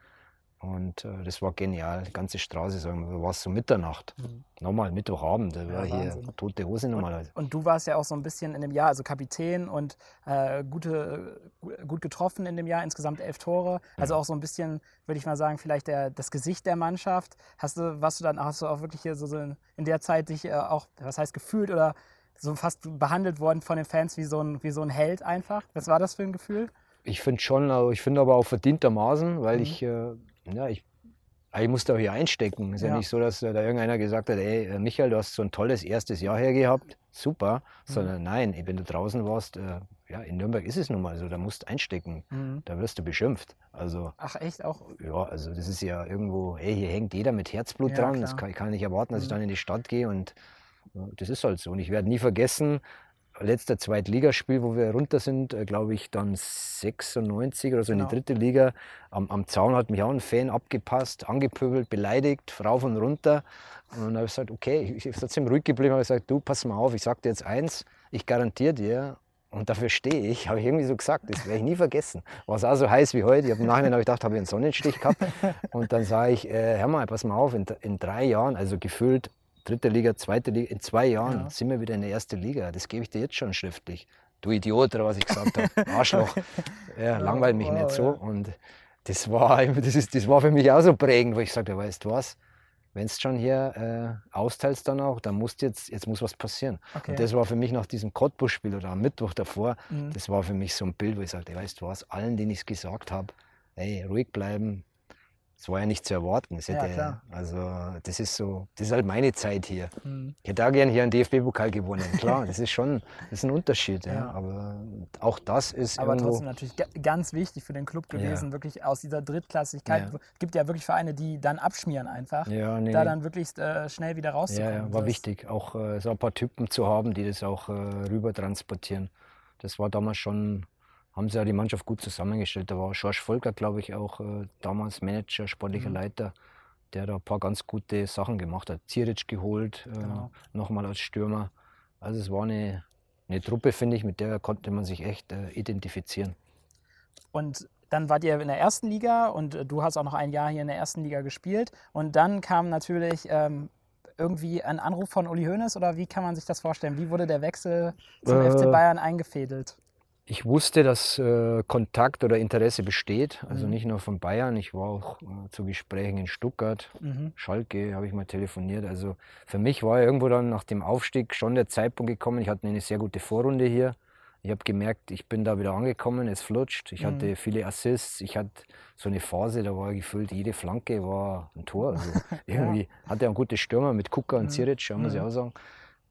Und äh, das war genial. Die ganze Straße, sagen wir, war es so Mitternacht. Mhm. Nochmal Mittwochabend, da Ja, war hier Wahnsinn. tote Hose normalerweise. Und du warst ja auch so ein bisschen in dem Jahr, also Kapitän und äh, gute, gut getroffen in dem Jahr, insgesamt elf Tore. Also auch so ein bisschen, würde ich mal sagen, vielleicht der, das Gesicht der Mannschaft. Hast du, warst du dann, hast du auch wirklich hier so, so in in der Zeit dich äh, auch, was heißt gefühlt oder so fast behandelt worden von den Fans wie so ein, wie so ein Held einfach? Was war das für ein Gefühl? Ich finde schon, aber ich finde aber auch verdientermaßen, weil Mhm. ich, äh, ja, ich, ich musste auch hier einstecken. Es ist ja. Ja. nicht so, dass äh, da irgendeiner gesagt hat, ey, äh, Michael, du hast so ein tolles erstes Jahr hier gehabt, super. Mhm. Sondern nein, wenn du draußen warst, äh, ja, in Nürnberg ist es nun mal so, da musst du einstecken, Mhm. da wirst du beschimpft. Also, Ach echt auch? ja, also das ist ja irgendwo, hey, hier hängt jeder mit Herzblut Ja, dran. Das klar. kann, ich kann nicht erwarten, dass ich Mhm. dann in die Stadt gehe und das ist halt so. Und ich werde nie vergessen, letzter Zweitligaspiel, wo wir runter sind, äh, glaube ich, dann 96 oder so in Genau. die dritte Liga. Am, am Zaun hat mich auch ein Fan abgepasst, angepöbelt, beleidigt, rauf und runter. Und dann habe ich gesagt, okay, ich, ich bin trotzdem ruhig geblieben, habe gesagt, du, pass mal auf, ich sage dir jetzt eins, ich garantiere dir, und dafür stehe ich, habe ich irgendwie so gesagt, das werde ich nie vergessen. War es auch so heiß wie heute. Ich habe im Nachhinein hab ich gedacht, habe ich einen Sonnenstich gehabt. Und dann sage ich, äh, hör mal, pass mal auf, in, in drei Jahren, also gefühlt dritte Liga, zweite Liga, in zwei Jahren Ja. sind wir wieder in der ersten Liga. Das gebe ich dir jetzt schon schriftlich. Du Idiot, oder was ich gesagt habe. Arschloch. Ja, langweilt mich wow, nicht so. ja. Und das war, das, ist, das war für mich auch so prägend, wo ich sagte, weißt du was, wenn du schon hier äh, austeilst dann auch, dann muss jetzt, jetzt muss was passieren. Okay. Und das war für mich nach diesem Cottbus-Spiel oder am Mittwoch davor, Mhm. das war für mich so ein Bild, wo ich sagte, weißt du was, allen, denen ich es gesagt habe, ey, ruhig bleiben. Das war ja nicht zu erwarten. Das Ja, hätte, klar. also das ist so, das ist halt meine Zeit hier. Mhm. Ich hätte auch gern hier einen DFB-Pokal gewonnen. Klar, das ist schon, das ist ein Unterschied. Ja. Ja. Aber auch das ist Aber irgendwo, trotzdem natürlich ga- ganz wichtig für den Club Ja. gewesen, wirklich aus dieser Drittklassigkeit. Ja. Es gibt ja wirklich Vereine, die dann abschmieren einfach, ja, nee, da dann wirklich äh, schnell wieder ja, rauszukommen. ja, war wichtig, auch äh, so ein paar Typen zu haben, die das auch äh, rüber transportieren. Das war damals schon, haben sie ja die Mannschaft gut zusammengestellt. Da war George Volker, glaube ich, auch äh, damals Manager, sportlicher Mhm. Leiter, der da ein paar ganz gute Sachen gemacht hat. Zierich geholt, äh, Genau. nochmal als Stürmer. Also es war eine, eine Truppe, finde ich, mit der konnte man sich echt äh, identifizieren. Und dann wart ihr in der ersten Liga und äh, du hast auch noch ein Jahr hier in der ersten Liga gespielt. Und dann kam natürlich ähm, irgendwie ein Anruf von Uli Hoeneß oder wie kann man sich das vorstellen? Wie wurde der Wechsel zum Äh, FC Bayern eingefädelt? Ich wusste, dass äh, Kontakt oder Interesse besteht, also Mhm. nicht nur von Bayern. Ich war auch äh, zu Gesprächen in Stuttgart, Mhm. Schalke habe ich mal telefoniert. Also für mich war irgendwo dann nach dem Aufstieg schon der Zeitpunkt gekommen. Ich hatte eine sehr gute Vorrunde hier. Ich habe gemerkt, ich bin da wieder angekommen, es flutscht. Ich Mhm. hatte viele Assists. Ich hatte so eine Phase, da war gefühlt jede Flanke war ein Tor. Also irgendwie hatte er ein gutes Stürmer mit Kuka und Mhm. Ziric, muss ich Mhm. auch sagen.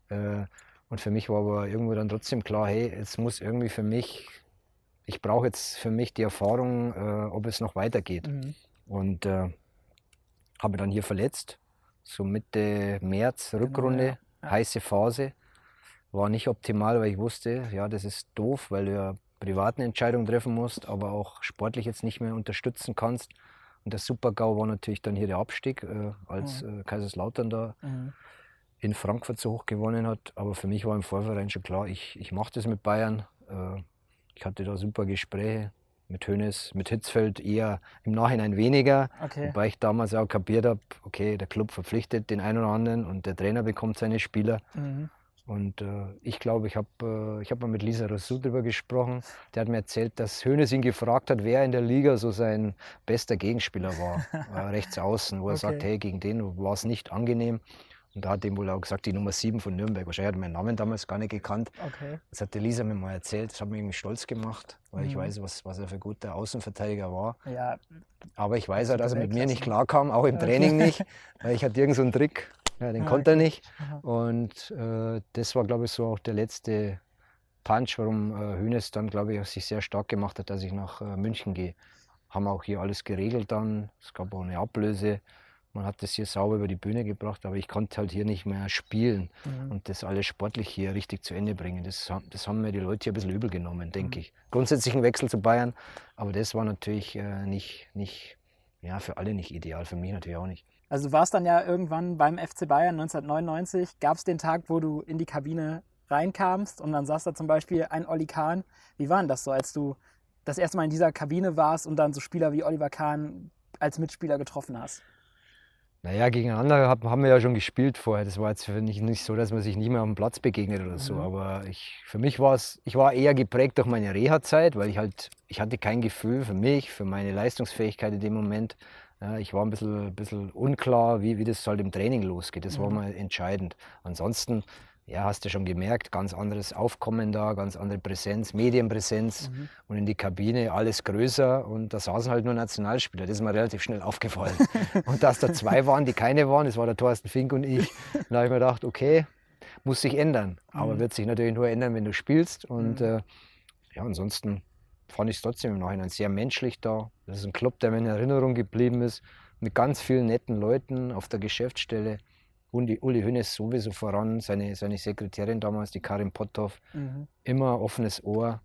Äh, Und für mich war aber irgendwo dann trotzdem klar, hey, es muss irgendwie für mich, ich brauche jetzt für mich die Erfahrung, äh, ob es noch weitergeht. Mhm. Und äh, habe dann hier verletzt, so Mitte März, Rückrunde, ja. Ja. heiße Phase. War nicht optimal, weil ich wusste, ja, das ist doof, weil du ja privaten Entscheidungen treffen musst, aber auch sportlich jetzt nicht mehr unterstützen kannst. Und der Super-GAU war natürlich dann hier der Abstieg, äh, als äh, Kaiserslautern da Mhm. In Frankfurt so hoch gewonnen hat. Aber für mich war im Vorverein schon klar, ich, ich mache das mit Bayern. Äh, ich hatte da super Gespräche mit Hönes, mit Hitzfeld eher im Nachhinein weniger. Okay. Wobei ich damals auch kapiert habe, okay, der Club verpflichtet den einen oder anderen und der Trainer bekommt seine Spieler. Mhm. Und äh, ich glaube, ich habe äh, ich hab mal mit Lisa Rousseau darüber gesprochen. Der hat mir erzählt, dass Hönes ihn gefragt hat, wer in der Liga so sein bester Gegenspieler war. äh, rechts außen, wo er Okay. sagt, hey, gegen den war es nicht angenehm. Und da hat ihm wohl auch gesagt, die Nummer 7 von Nürnberg. Wahrscheinlich hat er meinen Namen damals gar nicht gekannt. Okay. Das hat die Lisa mir mal erzählt. Das hat mich irgendwie stolz gemacht, weil ich Mhm. weiß, was, was er für ein guter Außenverteidiger war. Ja, Aber ich weiß auch, dass er mit mir nicht klarkam, auch im Okay. Training nicht, weil ich hatte irgend so einen Trick, ja, den Ah, konnte er okay. nicht. Aha. Und äh, das war, glaube ich, so auch der letzte Punch, warum äh, dann, glaube ich, sich sehr stark gemacht hat, dass ich nach äh, München gehe. Haben auch hier alles geregelt dann. Es gab auch eine Ablöse. Man hat das hier sauber über die Bühne gebracht, aber ich konnte halt hier nicht mehr spielen Mhm. und das alles sportlich hier richtig zu Ende bringen. Das, das haben mir die Leute hier ein bisschen übel genommen, denke Mhm. ich. Grundsätzlich ein Wechsel zu Bayern, aber das war natürlich äh, nicht, nicht, ja, für alle nicht ideal, für mich natürlich auch nicht. Also du warst dann ja irgendwann beim FC Bayern 1999. Gab es den Tag, wo du in die Kabine reinkamst und dann saß da zum Beispiel ein Olli Kahn. Wie war denn das so, als du das erste Mal in dieser Kabine warst und dann so Spieler wie Oliver Kahn als Mitspieler getroffen hast? Naja, gegeneinander hab, haben wir ja schon gespielt vorher. Das war jetzt für mich nicht so, dass man sich nicht mehr am Platz begegnet oder so. Mhm. Aber ich, für mich war es, ich war eher geprägt durch meine Reha-Zeit, weil ich halt, ich hatte kein Gefühl für mich, für meine Leistungsfähigkeit in dem Moment. Ja, ich war ein bisschen, bisschen unklar, wie, wie das halt im Training losgeht. Das war Mhm. mal entscheidend. Ansonsten, ja, hast du schon gemerkt, ganz anderes Aufkommen da, ganz andere Präsenz, Medienpräsenz Mhm. und in die Kabine alles größer und da saßen halt nur Nationalspieler. Das ist mir relativ schnell aufgefallen. und dass da zwei waren, die keine waren, das war der Thorsten Fink und ich. Da habe ich mir gedacht, okay, muss sich ändern. Aber Mhm. wird sich natürlich nur ändern, wenn du spielst. Und Mhm. äh, ja, ansonsten fand ich es trotzdem im Nachhinein sehr menschlich da. Das ist ein Club, der mir in Erinnerung geblieben ist, mit ganz vielen netten Leuten auf der Geschäftsstelle. Uli, Uli Hönes sowieso voran, seine, seine Sekretärin damals, die Karin Potthoff, Mhm. immer offenes Ohr.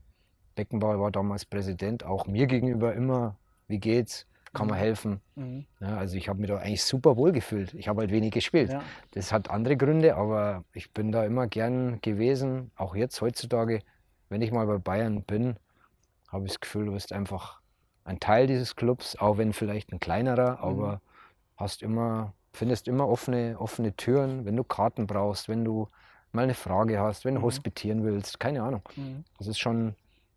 Beckenbauer war damals Präsident, auch mir gegenüber immer, wie geht's, kann man Mhm. helfen. Mhm. Ja, also ich habe mich da eigentlich super wohl gefühlt. Ich habe halt wenig gespielt. Ja. Das hat andere Gründe, aber ich bin da immer gern gewesen. Auch jetzt heutzutage, wenn ich mal bei Bayern bin, habe ich das Gefühl, du bist einfach ein Teil dieses Clubs, auch wenn vielleicht ein kleinerer, aber hast immer, findest immer offene, offene Türen, wenn du Karten brauchst, wenn du mal eine Frage hast, wenn du Mhm. hospitieren willst, keine Ahnung. Mhm. Das ist schon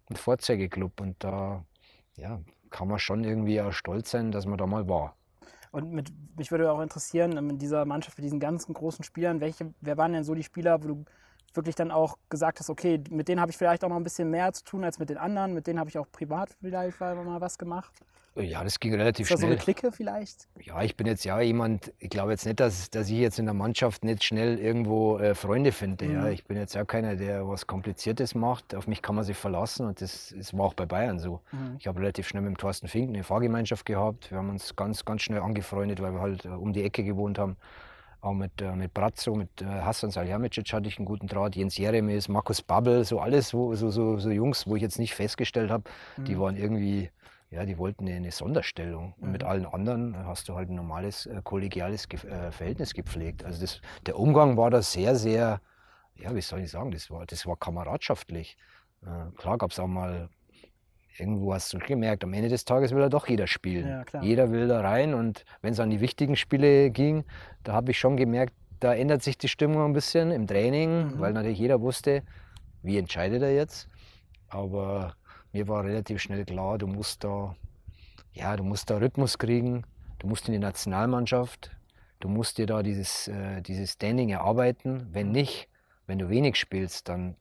ein Vorzeigeklub und da ja, kann man schon irgendwie auch stolz sein, dass man da mal war. Und mit, mich würde auch interessieren, ähm, in dieser Mannschaft mit diesen ganzen großen Spielern, welche, wer waren denn so die Spieler, wo du wirklich dann auch gesagt hast, okay, mit denen habe ich vielleicht auch noch ein bisschen mehr zu tun als mit den anderen, mit denen habe ich auch privat vielleicht mal was gemacht. Ja, das ging relativ Ist da so eine schnell. Clique vielleicht? Ja, ich bin jetzt ja jemand, ich glaube jetzt nicht, dass, dass ich jetzt in der Mannschaft nicht schnell irgendwo äh, Freunde finde. Ja. Mhm. Ich bin jetzt ja keiner, der was Kompliziertes macht. Auf mich kann man sich verlassen und das, das war auch bei Bayern so. Mhm. Ich habe relativ schnell mit dem Thorsten Fink eine Fahrgemeinschaft gehabt. Wir haben uns ganz, ganz schnell angefreundet, weil wir halt äh, um die Ecke gewohnt haben. Auch mit, äh, mit Brazzo, mit äh, Hassan Salihamidzic hatte ich einen guten Draht, Jens Jeremes, Markus Babbel, so alles, wo, so, so, so Jungs, wo ich jetzt nicht festgestellt habe, die Mhm. waren irgendwie, ja, die wollten eine, eine Sonderstellung. Und mit Mhm. allen anderen hast du halt ein normales, äh, kollegiales Ge äh, Verhältnis gepflegt. Also das, der Umgang war da sehr, sehr, ja, wie soll ich sagen, das war, das war kameradschaftlich. Äh, klar gab es auch mal, irgendwo hast du gemerkt, am Ende des Tages will ja doch jeder spielen. Ja. Jeder will da rein und wenn es an die wichtigen Spiele ging, da habe ich schon gemerkt, da ändert sich die Stimmung ein bisschen im Training, Mhm. weil natürlich jeder wusste, wie entscheidet er jetzt. Aber mir war relativ schnell klar, du musst da, ja, du musst da Rhythmus kriegen, du musst in die Nationalmannschaft, du musst dir da dieses, äh, dieses Standing erarbeiten. Wenn nicht, wenn du wenig spielst, dann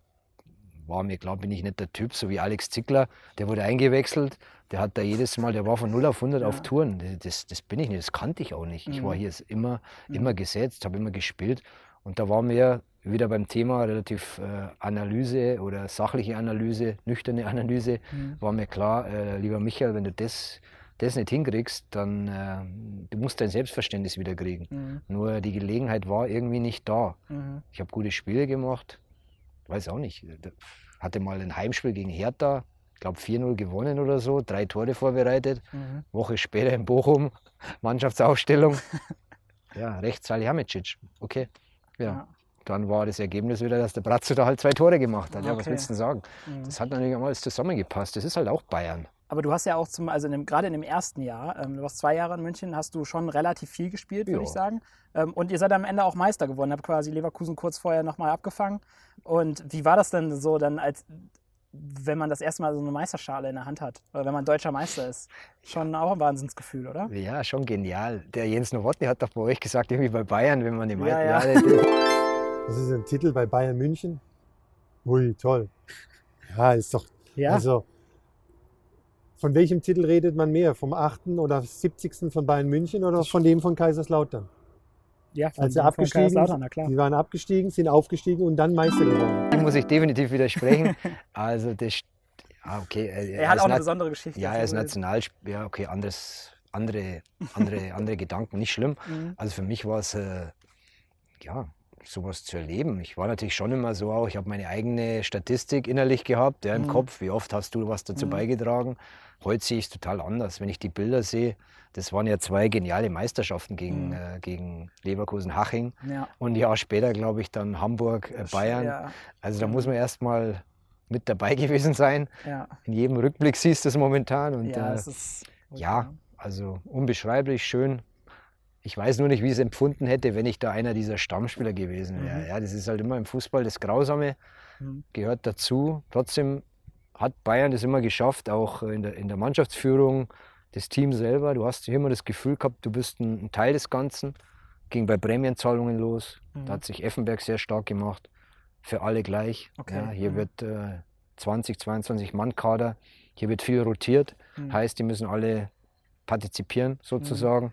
war mir klar, bin ich nicht der Typ, so wie Alex Zickler, der wurde eingewechselt, der hat da jedes Mal, der war von 0 auf 100 auf Ja. Touren. Das, das bin ich nicht, das kannte ich auch nicht. Ich war Mhm. hier immer, Mhm. immer gesetzt, habe immer gespielt Und da waren wir wieder beim Thema relativ äh, Analyse oder sachliche Analyse, nüchterne Analyse, Mhm. war mir klar, äh, lieber Michael, wenn du das, das nicht hinkriegst, dann äh, du musst dein Selbstverständnis wieder kriegen. Mhm. Nur die Gelegenheit war irgendwie nicht da. Mhm. Ich habe gute Spiele gemacht, weiß auch nicht. da- Hatte mal ein Heimspiel gegen Hertha, ich glaube 4-0 gewonnen oder so, drei Tore vorbereitet. Mhm. Woche später in Bochum, Mannschaftsaufstellung. ja, rechts Salihamidzic. Okay. Ja. Ja. Dann war das Ergebnis wieder, dass der Bratzo da halt zwei Tore gemacht hat. Ja, was Okay. willst du denn sagen? Mhm. Das hat natürlich auch alles zusammengepasst. Das ist halt auch Bayern. Aber du hast ja auch zum, also in dem, gerade in dem ersten Jahr, ähm, du warst zwei Jahre in München, hast du schon relativ viel gespielt, würde Ja. ich sagen. Ähm, und ihr seid am Ende auch Meister geworden, habt quasi Leverkusen kurz vorher nochmal abgefangen. Und wie war das denn so dann, als wenn man das erste Mal so eine Meisterschale in der Hand hat? Oder wenn man deutscher Meister ist? Schon auch ein Wahnsinnsgefühl, oder? Ja, schon genial. Der Jens Nowotny hat doch bei euch gesagt, irgendwie bei Bayern, wenn man die Ja, ja. Meister. Das ist ein Titel bei Bayern München. Ui, toll. Ja, ist doch. Ja. Also, von welchem Titel redet man mehr? Vom 8. oder 70. von Bayern München oder von dem von Kaiserslautern? ja, von, Als sie von abgestiegen Kaiserslautern, na klar. Die waren abgestiegen, sind aufgestiegen und dann Meister geworden. Dem muss ich definitiv widersprechen. Also das, ja, okay. äh, Er hat auch eine besondere Geschichte. Ja, er ist Nationalspieler. Ja, okay, anderes, andere, andere, andere Gedanken, nicht schlimm. Mhm. Also für mich war es, äh, ja, sowas zu erleben. Ich war natürlich schon immer so auch, ich habe meine eigene Statistik innerlich gehabt, ja, im Mhm. Kopf. Wie oft hast du was dazu Mhm. beigetragen? Heute sehe ich es total anders. Wenn ich die Bilder sehe, das waren ja zwei geniale Meisterschaften gegen, Mhm. äh, gegen Leverkusen-Haching. Ja. Und ein Jahr später, glaube ich, dann Hamburg, äh, Bayern. Ja, Also da muss man erst mal mit dabei gewesen sein. In jedem Rückblick siehst du es momentan. Und ja, äh, ja, also unbeschreiblich schön. Ich weiß nur nicht, wie ich es empfunden hätte, wenn ich da einer dieser Stammspieler gewesen wäre. Mhm. Ja, das ist halt immer im Fußball das Grausame, Mhm. gehört dazu. Trotzdem hat Bayern das immer geschafft, auch in der, in der Mannschaftsführung, das Team selber. Du hast immer das Gefühl gehabt, du bist ein, ein Teil des Ganzen. Ging bei Prämienzahlungen los. Mhm. Da hat sich Effenberg sehr stark gemacht. Für alle gleich. Okay, Ja, hier mhm. wird äh, 20, 22 Mann Kader. Hier wird viel rotiert. Mhm. Heißt, die müssen alle partizipieren sozusagen.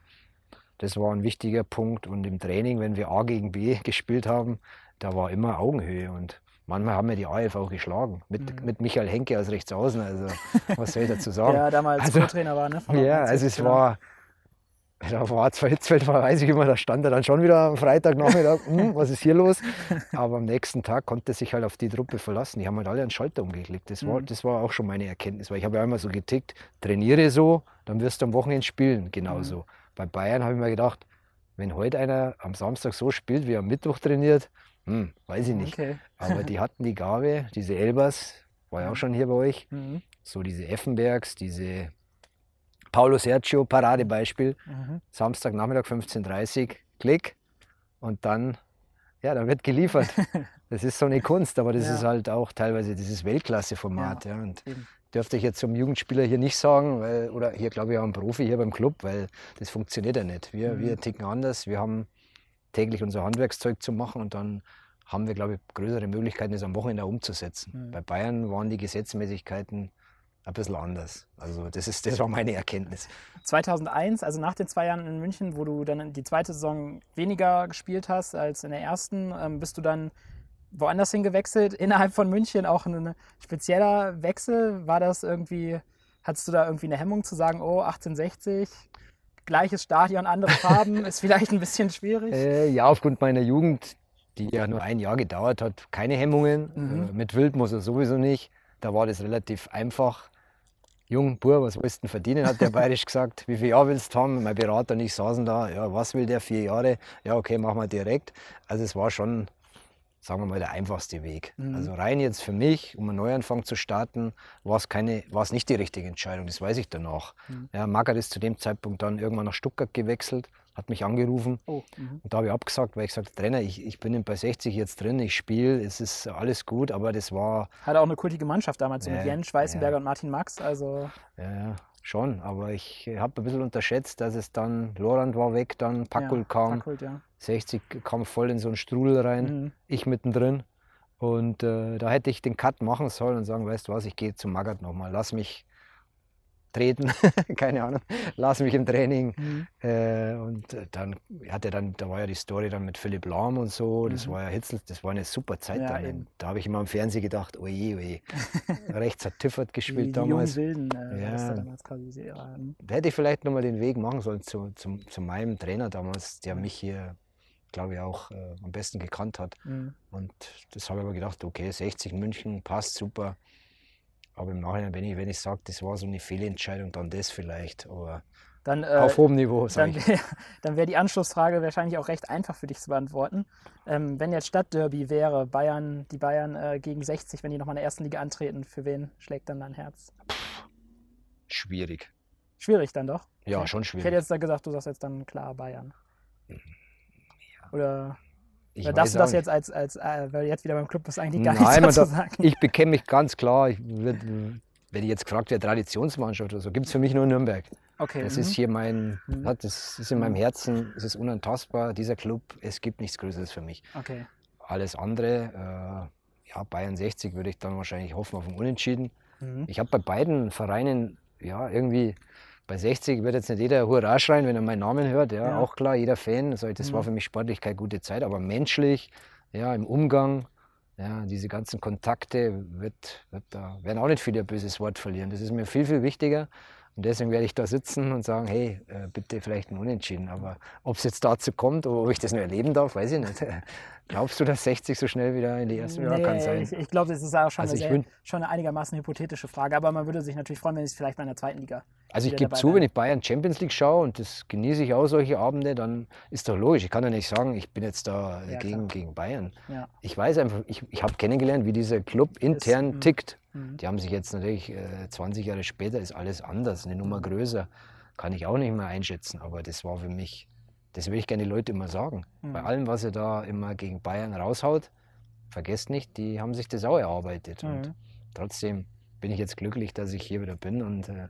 Das war ein wichtiger Punkt. Und im Training, wenn wir A gegen B gespielt haben, da war immer Augenhöhe. Und manchmal haben wir die AF auch geschlagen. Mit, Mhm. mit Michael Henke als Rechtsaußen. Also, was soll ich dazu sagen? Der damals Also- Co-Trainer war, ne? Ja, 98, also es genau. war, da war Hitzfeld, war, weiß ich immer, da stand er dann schon wieder am Freitagnachmittag, hm, was ist hier los? Aber am nächsten Tag konnte er sich halt auf die Truppe verlassen. Die haben halt alle einen Schalter umgeklickt. Das war, Mhm. das war auch schon meine Erkenntnis, weil ich habe ja immer so getickt, trainiere so, dann wirst du am Wochenende spielen, genauso. Mhm. Bei Bayern habe ich mir gedacht, wenn heute einer am Samstag so spielt, wie er am Mittwoch trainiert, hm, weiß ich nicht. Okay. Aber die hatten die Gabe, diese Elbers, war ja auch schon hier bei euch, Mhm. so diese Effenbergs, diese Paulo Sergio, Paradebeispiel, Mhm. Samstagnachmittag 15.30 Uhr, Klick und dann, ja, da wird geliefert. Das ist so eine Kunst, aber das Ja. ist halt auch teilweise dieses Weltklasse-Format. Ja. Und Eben. Dürfte ich jetzt zum Jugendspieler hier nicht sagen, weil, oder hier glaube ich auch ein Profi hier beim Club, weil das funktioniert ja nicht. Wir, Mhm. wir ticken anders, wir haben täglich unser Handwerkszeug zu machen und dann haben wir, glaube ich, größere Möglichkeiten, das am Wochenende umzusetzen. Mhm. Bei Bayern waren die Gesetzmäßigkeiten ein bisschen anders. Also das, ist, das war meine Erkenntnis. 2001, also nach den zwei Jahren in München, wo du dann die zweite Saison weniger gespielt hast als in der ersten, ähm, bist du dann woanders hingewechselt, innerhalb von München auch ein spezieller Wechsel. War das irgendwie, hattest du da irgendwie eine Hemmung zu sagen, oh, 1860, gleiches Stadion, andere Farben, ist vielleicht ein bisschen schwierig? Äh, ja, aufgrund meiner Jugend, die ja nur ein Jahr gedauert hat, keine Hemmungen. Mhm. Äh, mit Wildmoser sowieso nicht. Da war das relativ einfach. Jung, Bur, was willst du denn verdienen, hat der bayerisch gesagt. Wie viele Jahre willst du haben? Mein Berater und ich saßen da. Ja, was will der? Vier Jahre? Ja, okay, machen wir direkt. Also es war schon, sagen wir mal, der einfachste Weg. Mhm. Also rein jetzt für mich, um einen Neuanfang zu starten, war es keine, war es nicht die richtige Entscheidung. Das weiß ich danach. Mhm. Ja, Magath ist zu dem Zeitpunkt dann irgendwann nach Stuttgart gewechselt, hat mich angerufen. Oh, mhm. Und da habe ich abgesagt, weil ich gesagt habe, Trainer, ich, ich bin bei 60 jetzt drin, ich spiele, es ist alles gut, aber das war, Hatte auch eine kultige Mannschaft damals, so mit Ja, Jens Schweißenberger ja. und Martin Max. Also, ja, ja, schon, aber ich habe ein bisschen unterschätzt, dass es dann, Lorand war weg, dann Packel ja, kam, Packult, ja. 60 kam voll in so einen Strudel rein, Mhm. ich mittendrin. Und äh, da hätte ich den Cut machen sollen und sagen, weißt du was, ich gehe zum Magath nochmal, lass mich treten, keine Ahnung, las mich im Training. Mhm. Äh, und äh, dann hatte dann, da war ja die Story dann mit Philipp Lahm und so, das Mhm. war ja Hitzel, das war eine super Zeit Ja, dann. Da habe ich immer im Fernsehen gedacht, oje, oje. Rechts hat Tiffert gespielt die damals. Wilden, äh, Ja. ja damals quasi Ära. Mhm. Da hätte ich vielleicht nochmal den Weg machen sollen zu, zum, zu meinem Trainer damals, der mich hier, glaube ich, auch äh, am besten gekannt hat. Mhm. Und das habe ich aber gedacht, okay, 60 München passt super. Aber im Nachhinein, wenn ich, wenn ich sage, das war so eine Fehlentscheidung, dann das vielleicht. Aber Dann, äh, auf hohem Niveau, sage dann ich. wäre dann wär die Anschlussfrage wahrscheinlich auch recht einfach für dich zu beantworten. Ähm, wenn jetzt Stadtderby wäre, Bayern, die Bayern äh, gegen 60, wenn die nochmal in der ersten Liga antreten, für wen schlägt dann dein Herz? Schwierig. Schwierig dann doch. Ja, schon Ich hätte schwierig. jetzt da gesagt, du sagst jetzt dann klar Bayern. Oder, Ich oder darfst du das jetzt als, als äh, weil jetzt wieder beim Club bist, eigentlich gar nichts Nein, man dazu sagen? Ich bekenne mich ganz klar. Ich wenn ich jetzt gefragt werde, Traditionsmannschaft oder so, gibt es für mich nur Nürnberg. Okay. Das mhm. ist hier mein, Mhm. das ist in meinem Herzen, es ist unantastbar, dieser Club, es gibt nichts Größeres für mich. Okay. Alles andere, äh, ja, Bayern 60 würde ich dann wahrscheinlich hoffen auf ein Unentschieden. Mhm. Ich habe bei beiden Vereinen, ja, irgendwie, bei 60 wird jetzt nicht jeder Hurra schreien, wenn er meinen Namen hört, ja, Ja. auch klar, jeder Fan, das Mhm. war für mich sportlich keine gute Zeit, aber menschlich, ja, im Umgang, ja, diese ganzen Kontakte, wird, wird da, werden auch nicht viele ein böses Wort verlieren. Das ist mir viel, viel wichtiger. Und deswegen werde ich da sitzen und sagen, hey, äh, bitte vielleicht ein Unentschieden. Aber ob es jetzt dazu kommt oder ob ich das nur erleben darf, weiß ich nicht. Glaubst du, dass 60 so schnell wieder in die erste Liga kann sein? Ich, ich glaube, das ist auch schon, Also eine sehr, schon eine einigermaßen hypothetische Frage, aber man würde sich natürlich freuen, wenn es vielleicht mal in der zweiten Liga. Also ich gebe zu, wenn ich Bayern Champions League schaue und das genieße ich auch solche Abende, dann ist doch logisch. Ich kann ja nicht sagen, ich bin jetzt da Ja, gegen, klar. gegen Bayern. Ja. Ich weiß einfach, ich, ich habe kennengelernt, wie dieser Club intern mm. tickt. Mhm. Die haben sich jetzt natürlich äh, 20 Jahre später ist alles anders, eine Nummer größer. Kann ich auch nicht mehr einschätzen, aber das war für mich, das will ich gerne die Leute immer sagen. Bei Mhm. allem, was er da immer gegen Bayern raushaut, vergesst nicht, die haben sich das auch erarbeitet. Und Mhm. trotzdem bin ich jetzt glücklich, dass ich hier wieder bin und äh,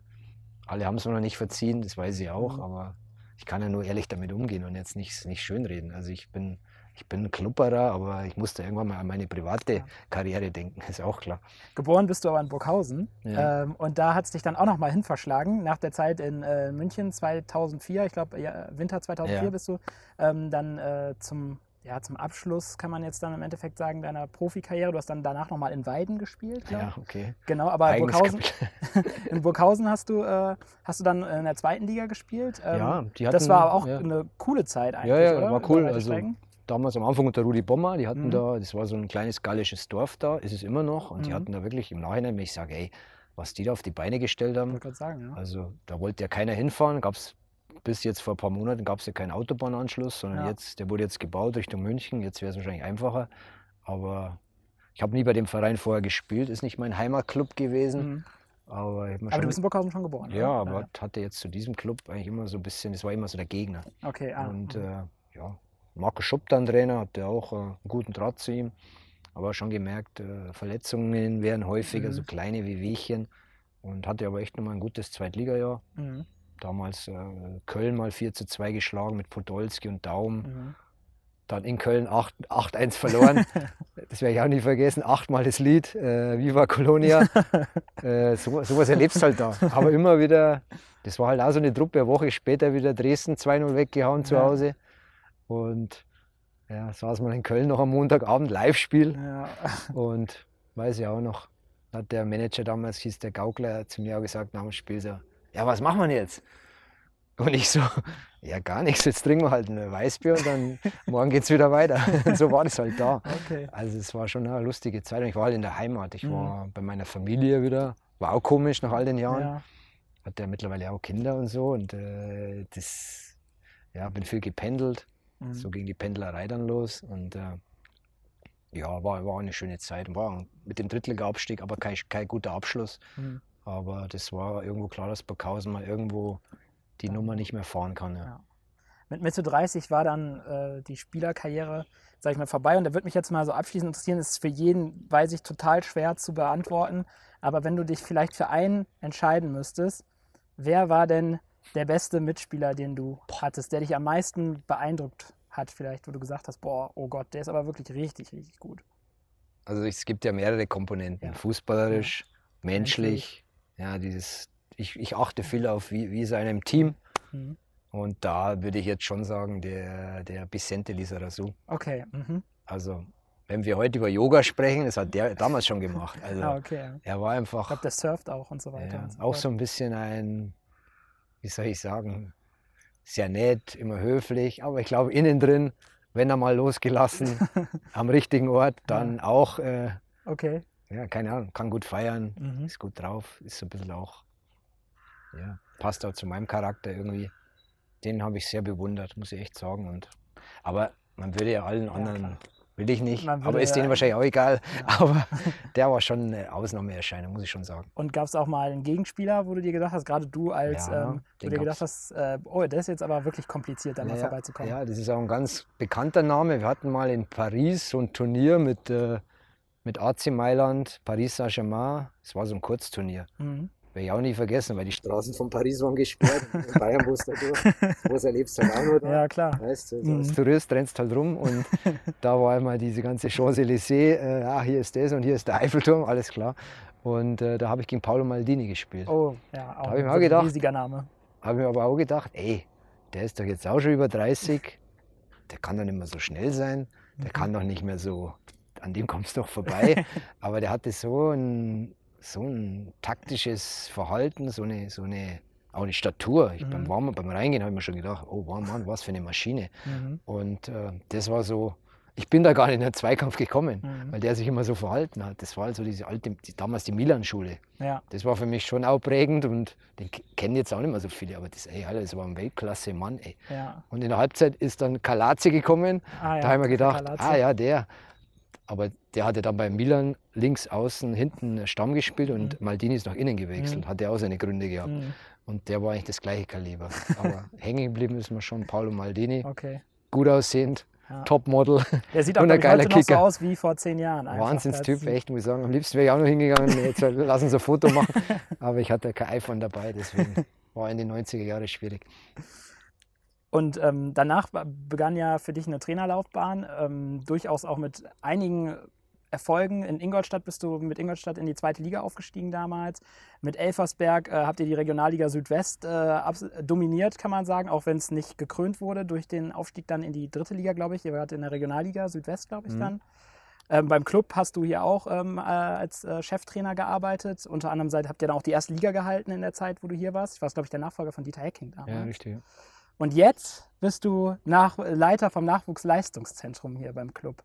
alle haben es mir noch nicht verziehen, das weiß ich auch, Mhm. aber ich kann ja nur ehrlich damit umgehen und jetzt nicht, nicht schönreden. Also ich bin, ich bin ein Klupperer, aber ich musste irgendwann mal an meine private Ja. Karriere denken, ist auch klar. Geboren bist du aber in Burghausen. Ja. Ähm, und da hat es dich dann auch nochmal hin verschlagen. Nach der Zeit in äh, München 2004, ich glaube, ja, Winter 2004 Ja. bist du, ähm, dann äh, zum, ja, zum Abschluss, kann man jetzt dann im Endeffekt sagen, deiner Profikarriere. Du hast dann danach nochmal in Weiden gespielt, glaube Ja, okay. Genau, aber Eigenes Burghausen, in Burghausen hast du, äh, hast du dann in der zweiten Liga gespielt. Ähm, Ja, die das hatten- war auch ja. eine coole Zeit eigentlich, Ja, ja, oder? war cool. Also. Damals am Anfang unter Rudi Bommer, die hatten Mhm. da, das war so ein kleines gallisches Dorf da, ist es immer noch, und die Mhm. hatten da wirklich im Nachhinein, wenn ich sage, ey, was die da auf die Beine gestellt haben, sagen, ja. also da wollte ja keiner hinfahren, gab's bis jetzt vor ein paar Monaten gab es ja keinen Autobahnanschluss, sondern Ja. jetzt, der wurde jetzt gebaut Richtung München, jetzt wäre es wahrscheinlich einfacher, aber ich habe nie bei dem Verein vorher gespielt, ist nicht mein Heimatclub gewesen, Mhm. aber Aber schon, du bist in Burghausen schon geboren, ja, aber hatte jetzt zu diesem Club eigentlich immer so ein bisschen, das war immer so der Gegner. Okay, ah, Und mhm. äh, ja, Marco Schupp, dann Trainer, hatte auch einen guten Draht zu ihm. Aber schon gemerkt, äh, Verletzungen wären häufiger, Mhm. so kleine wie Wehchen. Und hatte aber echt nochmal ein gutes Zweitligajahr. Mhm. Damals äh, Köln mal 4 zu 2 geschlagen mit Podolski und Daum. Mhm. Dann in Köln 8 8-1 verloren. das werde ich auch nie vergessen. Achtmal das Lied, äh, Viva Colonia. äh, so, sowas erlebst halt da. Aber immer wieder, das war halt auch so eine Truppe, eine Woche später wieder Dresden 2-0 weggehauen zu Ja. Hause. Und ja, saß man in Köln noch am Montagabend, Live-Spiel. Ja. Und weiß ich auch noch, hat der Manager damals, hieß der Gaukler, zu mir auch gesagt nach dem Spiel so, ja, was machen wir jetzt? Und ich so, ja, gar nichts, jetzt trinken wir halt ein Weißbier und dann morgen geht's wieder weiter. Und so war das halt da. Okay. Also es war schon eine lustige Zeit. Und ich war halt in der Heimat. Ich Mhm. war bei meiner Familie wieder. War auch komisch nach all den Jahren. Ja. Hat ja mittlerweile auch Kinder und so. Und äh, das, ja, bin viel gependelt. Mhm. So ging die Pendlerei dann los. Und äh, ja, war, war eine schöne Zeit. War mit dem Drittliga-Abstieg, aber kein, kein guter Abschluss. Mhm. Aber das war irgendwo klar, dass Burghausen mal irgendwo die Nummer nicht mehr fahren kann. Ja. Ja. Mit Mitte 30 war dann äh, die Spielerkarriere, sag ich mal, vorbei. Und da würde mich jetzt mal so abschließend interessieren, das ist für jeden, weiß ich, total schwer zu beantworten. Aber wenn du dich vielleicht für einen entscheiden müsstest, wer war denn der beste Mitspieler, den du hattest, der dich am meisten beeindruckt hat, vielleicht, wo du gesagt hast, boah, oh Gott, der ist aber wirklich richtig, richtig gut. Also es gibt ja mehrere Komponenten. Ja. Fußballerisch, menschlich, Menschlich. ja, dieses ich, ich achte viel auf, wie, wie ist er in einem Team. Mhm. Und da würde ich jetzt schon sagen, der, der Vicente Lizarazu. Okay. Mhm. Also, wenn wir heute über Yoga sprechen, das hat der damals schon gemacht. Also, Ah, okay. ja. er war Ich einfach glaube, der surft auch und so weiter. ja, und so auch fort. so ein bisschen ein, wie soll ich sagen, sehr nett, immer höflich, aber ich glaube, innen drin, wenn er mal losgelassen, am richtigen Ort, dann auch, äh, Okay. ja, keine Ahnung, kann gut feiern, Mhm. ist gut drauf, ist so ein bisschen auch, ja, passt auch zu meinem Charakter irgendwie. Den habe ich sehr bewundert, muss ich echt sagen. Und, aber man würde ja allen anderen, klar. Will ich nicht, Man aber ist denen wahrscheinlich auch egal. Ja. Aber der war schon eine Ausnahmeerscheinung, muss ich schon sagen. Und gab es auch mal einen Gegenspieler, wo du dir gedacht hast, gerade du als, Ja, ähm, wo du dir gedacht hast, äh, oh, das ist jetzt aber wirklich kompliziert, da mal Ja, vorbeizukommen. Ja, das ist auch ein ganz bekannter Name. Wir hatten mal in Paris so ein Turnier mit, äh, mit AC Mailand, Paris Saint-Germain. Es war so ein Kurzturnier. Mhm. Werde ich auch nie vergessen, weil die Straßen von Paris waren gesperrt. In Bayern musst du da durch. Was erlebst du halt auch nur da. Ja, klar. Weißt du, Mhm. als Tourist rennst halt rum und da war einmal diese ganze Champs-Élysées, äh, ah, hier ist das und hier ist der Eiffelturm, alles klar. Und äh, da habe ich gegen Paolo Maldini gespielt. Oh, ja, auch hab ich mir auch ein gedacht. riesiger Name. Habe mir aber auch gedacht, ey, der ist doch jetzt auch schon über 30, der kann doch nicht mehr so schnell sein, der kann doch nicht mehr so, an dem kommst du doch vorbei. aber der hatte so ein, so ein taktisches Verhalten, so eine, so eine, auch eine Statur. Ich, beim, Mhm. Warm, beim Reingehen habe ich mir schon gedacht, oh wow, Mann, was für eine Maschine. Mhm. Und äh, das war so, ich bin da gar nicht in den Zweikampf gekommen, Mhm. weil der sich immer so verhalten hat. Das war also diese alte, die, damals die Milan-Schule. Ja, Das war für mich schon auch prägend und den kennen jetzt auch nicht mehr so viele, aber das, ey, Alter, das war ein Weltklasse-Mann, ja. Und in der Halbzeit ist dann Kalazzi gekommen, Ah, ja. da haben wir gedacht, ah ja, der. Aber der hatte dann bei Milan links außen hinten Stamm gespielt und Maldini ist nach innen gewechselt, Mhm. hat ja auch seine Gründe gehabt. Mhm. Und der war eigentlich das gleiche Kaliber. Aber hängen geblieben ist mir schon Paolo Maldini, Okay. gut aussehend, Ja. Topmodel, Der sieht auch Und ein heute noch so Kicker. aus wie vor zehn Jahren. Wahnsinnstyp, echt, muss ich sagen. Am liebsten wäre ich auch noch hingegangen, jetzt lass uns ein Foto machen. Aber ich hatte kein iPhone dabei, deswegen war in den 90er Jahren schwierig. Und ähm, danach be- begann ja für dich eine Trainerlaufbahn, ähm, durchaus auch mit einigen Erfolgen. In Ingolstadt bist du mit Ingolstadt in die zweite Liga aufgestiegen damals. Mit Elversberg äh, habt ihr die Regionalliga Südwest äh, dominiert, kann man sagen, auch wenn es nicht gekrönt wurde durch den Aufstieg dann in die dritte Liga, glaube ich. Ihr wart in der Regionalliga Südwest, glaube ich, Mhm. dann. Ähm, beim Club hast du hier auch ähm, äh, als äh, Cheftrainer gearbeitet. Unter anderem seid, habt ihr dann auch die erste Liga gehalten in der Zeit, wo du hier warst. Ich war, glaube ich, der Nachfolger von Dieter Hecking damals. richtig. Und jetzt bist du nach, Leiter vom Nachwuchsleistungszentrum hier beim Club.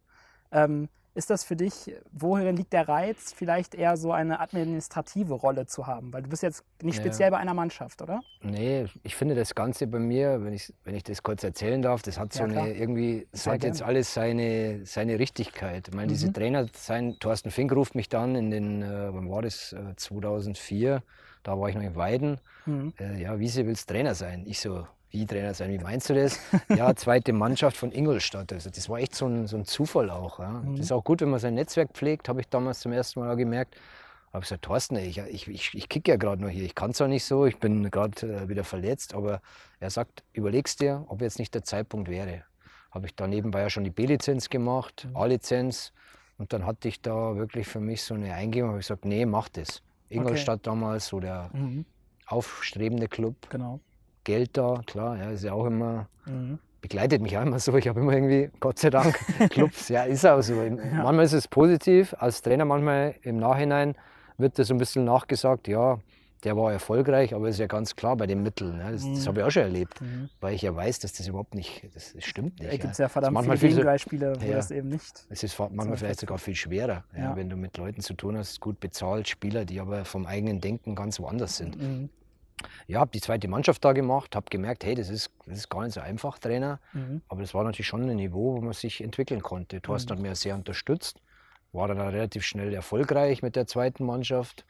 Ähm, ist das für dich, worin liegt der Reiz, vielleicht eher so eine administrative Rolle zu haben? Weil du bist jetzt nicht Ja. speziell bei einer Mannschaft, oder? Nee, ich finde das Ganze bei mir, wenn ich, wenn ich das kurz erzählen darf, das hat so Ja, eine irgendwie, es hat jetzt alles seine, seine Richtigkeit. Ich meine, diese Mhm. Trainer sein, Thorsten Fink ruft mich dann in den, äh, wann war das, äh, 2004, da war ich noch in Weiden, Mhm. äh, ja, Wiese willst Trainer sein? Ich so, wie Trainer sein, wie meinst du das? ja, zweite Mannschaft von Ingolstadt. Also das war echt so ein, so ein Zufall auch. Ja. Mhm. Das ist auch gut, wenn man sein Netzwerk pflegt, habe ich damals zum ersten Mal auch gemerkt. habe ich gesagt, Thorsten, ey, ich, ich, ich, ich kicke ja gerade noch hier. Ich kann zwar nicht so, ich bin gerade äh, wieder verletzt, aber er sagt, überlegst dir, ob jetzt nicht der Zeitpunkt wäre. Habe ich da nebenbei ja schon die B-Lizenz gemacht, Mhm. A-Lizenz. Und dann hatte ich da wirklich für mich so eine Eingebung, habe ich gesagt, nee, mach das. Ingolstadt damals, so der Mhm. aufstrebende Club. Genau. Geld da, klar, ja, ist ja auch immer, Mhm. begleitet mich auch immer so. Ich habe immer irgendwie, Gott sei Dank, Clubs, ja, ist auch so. Manchmal ist es positiv, als Trainer manchmal im Nachhinein wird das so ein bisschen nachgesagt, ja, der war erfolgreich, aber ist ja ganz klar bei den Mitteln. Ne? Das, das Mhm. habe ich auch schon erlebt, Mhm. weil ich ja weiß, dass das überhaupt nicht, das, das stimmt nicht. Da gibt es ja. ja verdammt manchmal viele viel so- Gegenbeispiele, wo Ja. das eben nicht. Es ist manchmal vielleicht sogar viel schwerer, ja, Ja. wenn du mit Leuten zu tun hast, gut bezahlt, Spieler, die aber vom eigenen Denken ganz woanders sind. Mhm. Ja, habe die zweite Mannschaft da gemacht, habe gemerkt, hey, das ist, das ist gar nicht so einfach, Trainer. Mhm. Aber das war natürlich schon ein Niveau, wo man sich entwickeln konnte. Thorsten Mhm. hat mir sehr unterstützt, war dann relativ schnell erfolgreich mit der zweiten Mannschaft.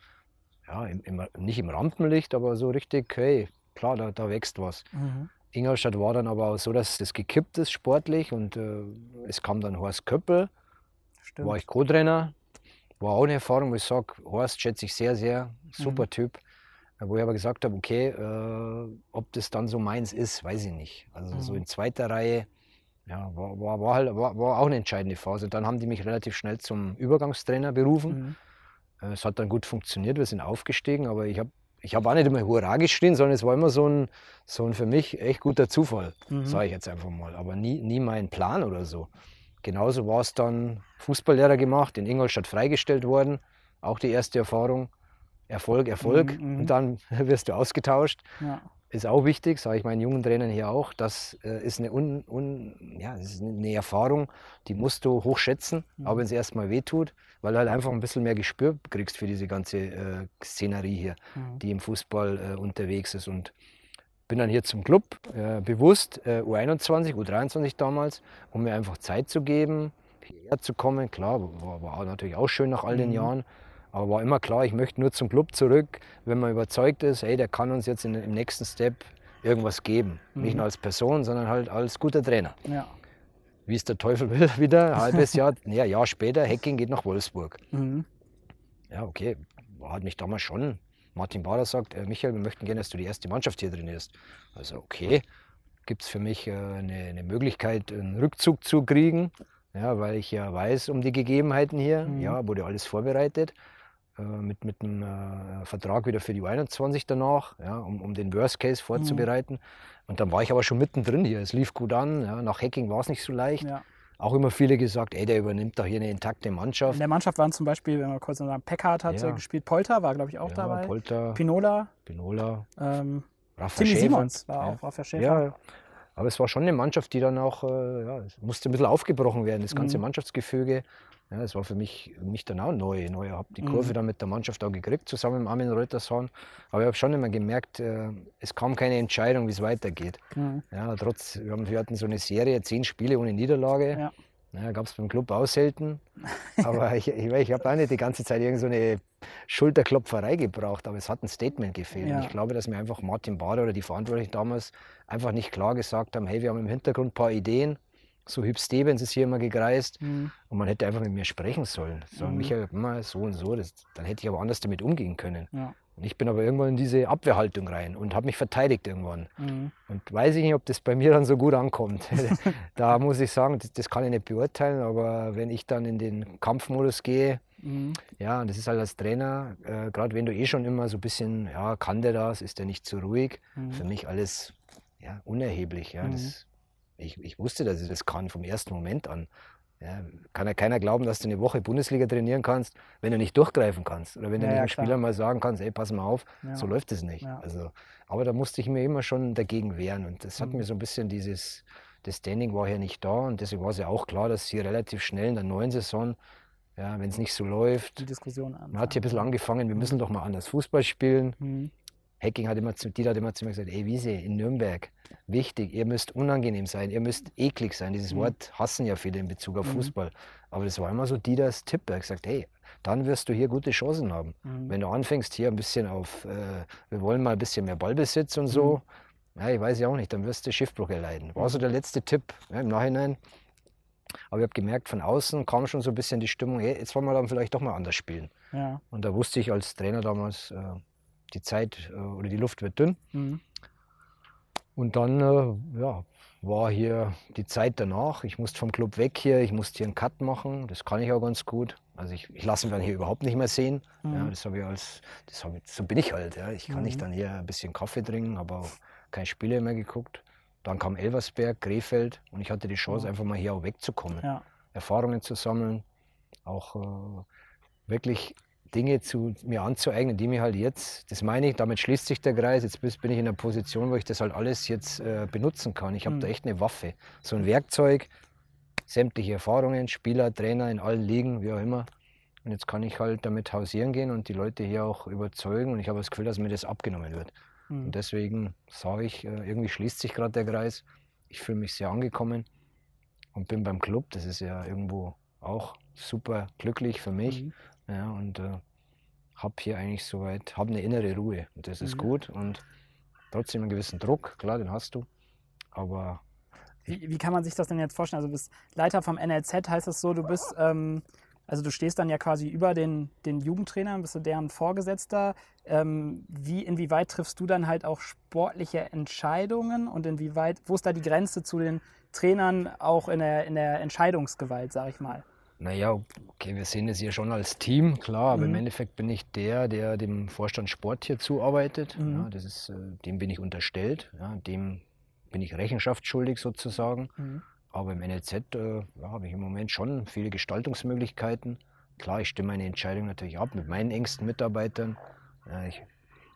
Ja, im, im, nicht im Rampenlicht, aber so richtig, hey, klar, da, da wächst was. Mhm. Ingolstadt war dann aber auch so, dass das gekippt ist sportlich und äh, es kam dann Horst Köppel, Stimmt. war ich Co-Trainer, war auch eine Erfahrung, wo ich sage, Horst schätze ich sehr, sehr, super Mhm. Typ. Wo ich aber gesagt habe, okay, äh, ob das dann so meins ist, weiß ich nicht. Also so Mhm. in zweiter Reihe, ja, war, war, war, halt, war, war auch eine entscheidende Phase. Dann haben die mich relativ schnell zum Übergangstrainer berufen. Mhm. Äh, Es hat dann gut funktioniert, wir sind aufgestiegen, aber ich habe ich habe auch nicht immer Hurra geschrien, sondern es war immer so ein, so ein für mich echt guter Zufall, Mhm. sage ich jetzt einfach mal. Aber nie, nie mein Plan oder so. Genauso war es dann Fußballlehrer gemacht, in Ingolstadt freigestellt worden. Auch die erste Erfahrung. Erfolg, Erfolg. Mhm, mhm. Und dann wirst du ausgetauscht. Ja. Ist auch wichtig, sage ich meinen jungen Trainern hier auch. Das äh, ist, eine, un, un, ja, das ist eine Erfahrung, die musst du hochschätzen, Mhm. auch wenn es erstmal wehtut, weil du halt einfach ein bisschen mehr Gespür kriegst für diese ganze äh, Szenerie hier Mhm. die im Fußball äh, unterwegs ist. Und bin dann hier zum Club, äh, bewusst äh, U21, U23 damals, um mir einfach Zeit zu geben, hierher zu kommen. Klar, war, war natürlich auch schön nach all den Mhm. Jahren, aber war immer klar, ich möchte nur zum Club zurück, wenn man überzeugt ist, hey, der kann uns jetzt in, im nächsten Step irgendwas geben. Nicht Mhm. nur als Person, sondern halt als guter Trainer. Ja. Wie es der Teufel will, wieder ein halbes Jahr, ja, Jahr später, Hacking geht nach Wolfsburg. Mhm. Ja, okay, hat mich damals schon. Martin Bader sagt, äh, Michael, wir möchten gerne, dass du die erste Mannschaft hier trainierst. Also okay, gibt es für mich äh, eine, eine Möglichkeit, einen Rückzug zu kriegen, ja, weil ich ja weiß um die Gegebenheiten hier. Mhm. Ja, wurde alles vorbereitet. Äh, mit, mit einem äh, Vertrag wieder für die U21 danach, ja, um, um den Worst Case vorzubereiten. Und dann war ich aber schon mittendrin hier. Es lief gut an. Ja. Nach Hacking war es nicht so leicht. ja. Auch immer viele gesagt, ey, der übernimmt doch hier eine intakte Mannschaft. In der Mannschaft waren zum Beispiel, wenn wir kurz noch sagen, Peckhardt hat äh, gespielt, Polter war, glaube ich, auch ja, dabei. Polter, Pinola, Pinola, ähm, Rafa Timmy Schäfer. Simons war auch Rafa Schäfer. Aber es war schon eine Mannschaft, die dann auch, äh, ja, es musste ein bisschen aufgebrochen werden, das ganze Mhm. Mannschaftsgefüge. Ja, es war für mich, mich dann auch neu. neu. Ich habe die Mhm. Kurve dann mit der Mannschaft auch gekriegt, zusammen mit Armin Reutershorn. Aber ich habe schon immer gemerkt, äh, es kam keine Entscheidung, wie es weitergeht. Mhm. Ja, trotz, wir, haben, wir hatten so eine Serie, zehn Spiele ohne Niederlage. Ja. Ja, Gab es beim Club auch selten. Aber ich, ich, ich habe auch nicht die ganze Zeit irgend so eine Schulterklopferei gebraucht, aber es hat ein Statement gefehlt. Ja. Ich glaube, dass mir einfach Martin Bader oder die Verantwortlichen damals einfach nicht klar gesagt haben, hey, wir haben im Hintergrund ein paar Ideen. So Hüb Stevens ist hier immer gekreist. Mhm. Und man hätte einfach mit mir sprechen sollen. Sagen, Mhm. Michael, mal so und so. Das, dann hätte ich aber anders damit umgehen können. Ja. Und ich bin aber irgendwann in diese Abwehrhaltung rein und habe mich verteidigt irgendwann. Mhm. Und weiß ich nicht, ob das bei mir dann so gut ankommt. da muss ich sagen, das, das kann ich nicht beurteilen, aber wenn ich dann in den Kampfmodus gehe, Mhm. ja, und das ist halt als Trainer, äh, gerade wenn du eh schon immer so ein bisschen, ja, kann der das, ist der nicht zu ruhig, Mhm. für mich alles ja, unerheblich. Ja, Mhm. das, ich, ich wusste, dass ich das kann vom ersten Moment an. Ja, kann ja keiner glauben, dass du eine Woche Bundesliga trainieren kannst, wenn du nicht durchgreifen kannst. Oder wenn du Ja, nicht ja, klar. Spieler mal sagen kannst, ey, pass mal auf, Ja. so läuft es nicht. Also, aber da musste ich mir immer schon dagegen wehren. Und das hat Mhm. mir so ein bisschen dieses, das Standing war hier nicht da. Und deswegen war es ja auch klar, dass hier relativ schnell in der neuen Saison, ja, wenn es nicht so läuft, Die Diskussion an. man hat hier ein bisschen angefangen, wir müssen doch mal anders Fußball spielen. Mhm. Hacking hat immer zu, Dieter hat immer zu mir gesagt, ey Wiese, in Nürnberg, wichtig, ihr müsst unangenehm sein, ihr müsst eklig sein. Dieses Mhm. Wort hassen ja viele in Bezug auf Mhm. Fußball. Aber das war immer so Dieters Tipp. Er hat gesagt, hey, dann wirst du hier gute Chancen haben. Mhm. Wenn du anfängst hier ein bisschen auf, äh, wir wollen mal ein bisschen mehr Ballbesitz und so, ja, ich weiß ja auch nicht, dann wirst du Schiffbruch erleiden. War so der letzte Tipp ja, im Nachhinein. Aber ich habe gemerkt, von außen kam schon so ein bisschen die Stimmung, hey, jetzt wollen wir dann vielleicht doch mal anders spielen. Ja. Und da wusste ich als Trainer damals, äh, die Zeit äh, oder die Luft wird dünn. Mhm. Und dann äh, ja, war hier die Zeit danach. Ich musste vom Club weg hier, ich musste hier einen Cut machen. Das kann ich auch ganz gut. Also ich, ich lasse mich dann hier überhaupt nicht mehr sehen. Ja, Mhm. das habe ich als, das hab ich, so bin ich halt. Ja. Ich kann Mhm. nicht dann hier ein bisschen Kaffee trinken, habe auch keine Spiele mehr geguckt. Dann kam Elversberg, Krefeld und ich hatte die Chance, Ja. einfach mal hier auch wegzukommen. Ja. Erfahrungen zu sammeln, auch äh, wirklich Dinge zu mir anzueignen, die mir halt jetzt, das meine ich, damit schließt sich der Kreis, jetzt bin ich in einer Position, wo ich das halt alles jetzt äh, benutzen kann. Ich habe da Mhm. echt eine Waffe, so ein Werkzeug, sämtliche Erfahrungen, Spieler, Trainer in allen Ligen, wie auch immer. Und jetzt kann ich halt damit hausieren gehen und die Leute hier auch überzeugen und ich habe das Gefühl, dass mir das abgenommen wird. Mhm. Und deswegen sage ich, äh, irgendwie schließt sich gerade der Kreis. Ich fühle mich sehr angekommen und bin beim Club. Das ist ja irgendwo auch super glücklich für mich. Mhm. Ja, und äh, habe hier eigentlich soweit, habe eine innere Ruhe. Und das ist Mhm. gut. Und trotzdem einen gewissen Druck, klar, den hast du. Aber Wie, wie kann man sich das denn jetzt vorstellen? Also du bist Leiter vom NLZ, heißt das so, du bist, ähm, also du stehst dann ja quasi über den, den Jugendtrainern, bist du deren Vorgesetzter. Ähm, wie, inwieweit triffst du dann halt auch sportliche Entscheidungen und inwieweit, wo ist da die Grenze zu den Trainern auch in der, in der Entscheidungsgewalt, sag ich mal? Naja, okay, wir sehen es hier schon als Team, klar, aber im Mhm. Endeffekt bin ich der, der dem Vorstand Sport hier zuarbeitet. Mhm. Ja, das ist, äh, dem bin ich unterstellt, ja, dem bin ich Rechenschaft schuldig sozusagen. Mhm. Aber im NLZ äh, ja, habe ich im Moment schon viele Gestaltungsmöglichkeiten. Klar, ich stimme meine Entscheidung natürlich ab mit meinen engsten Mitarbeitern. Ich,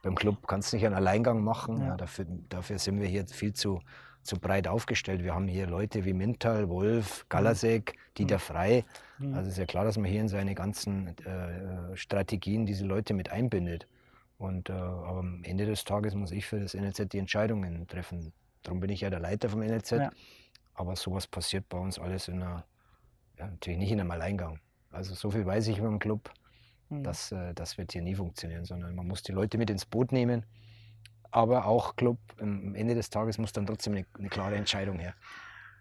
beim Club kannst du nicht einen Alleingang machen. Dafür, dafür sind wir hier viel zu, zu breit aufgestellt. Wir haben hier Leute wie Mintal, Wolf, Galasek, Dieter Frey. Mhm. Also ist ja klar, dass man hier in seine ganzen äh, Strategien diese Leute mit einbindet. Und, äh, aber am Ende des Tages muss ich für das NLZ die Entscheidungen treffen. Darum bin ich ja der Leiter vom NLZ. Ja. Aber sowas passiert bei uns alles in einer, ja, natürlich nicht in einem Alleingang. Also so viel weiß ich über den Club, Mhm. das, äh, das wird hier nie funktionieren, sondern man muss die Leute mit ins Boot nehmen. Aber auch Club, am Ende des Tages muss dann trotzdem eine, eine klare Entscheidung her.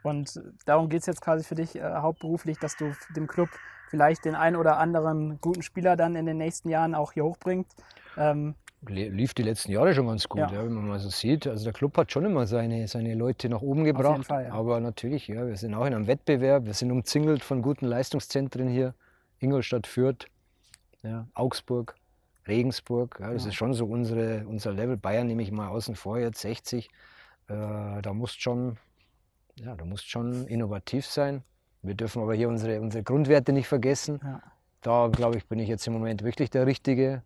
Und darum geht es jetzt quasi für dich äh, hauptberuflich, dass du dem Club vielleicht den ein oder anderen guten Spieler dann in den nächsten Jahren auch hier hochbringt. Ähm, lief die letzten Jahre schon ganz gut, Ja. ja. wenn man mal so sieht. Also der Club hat schon immer seine, seine Leute nach oben gebracht. Fall, ja. Aber natürlich, ja, wir sind auch in einem Wettbewerb. Wir sind umzingelt von guten Leistungszentren hier. Ingolstadt, Fürth, ja, Augsburg, Regensburg. Ja, das Ja. ist schon so unsere, unser Level. Bayern nehme ich mal außen vor, jetzt 60. Äh, da musst schon, ja, da musst schon innovativ sein. Wir dürfen aber hier unsere, unsere Grundwerte nicht vergessen. Ja. Da, glaube ich, bin ich jetzt im Moment wirklich der Richtige,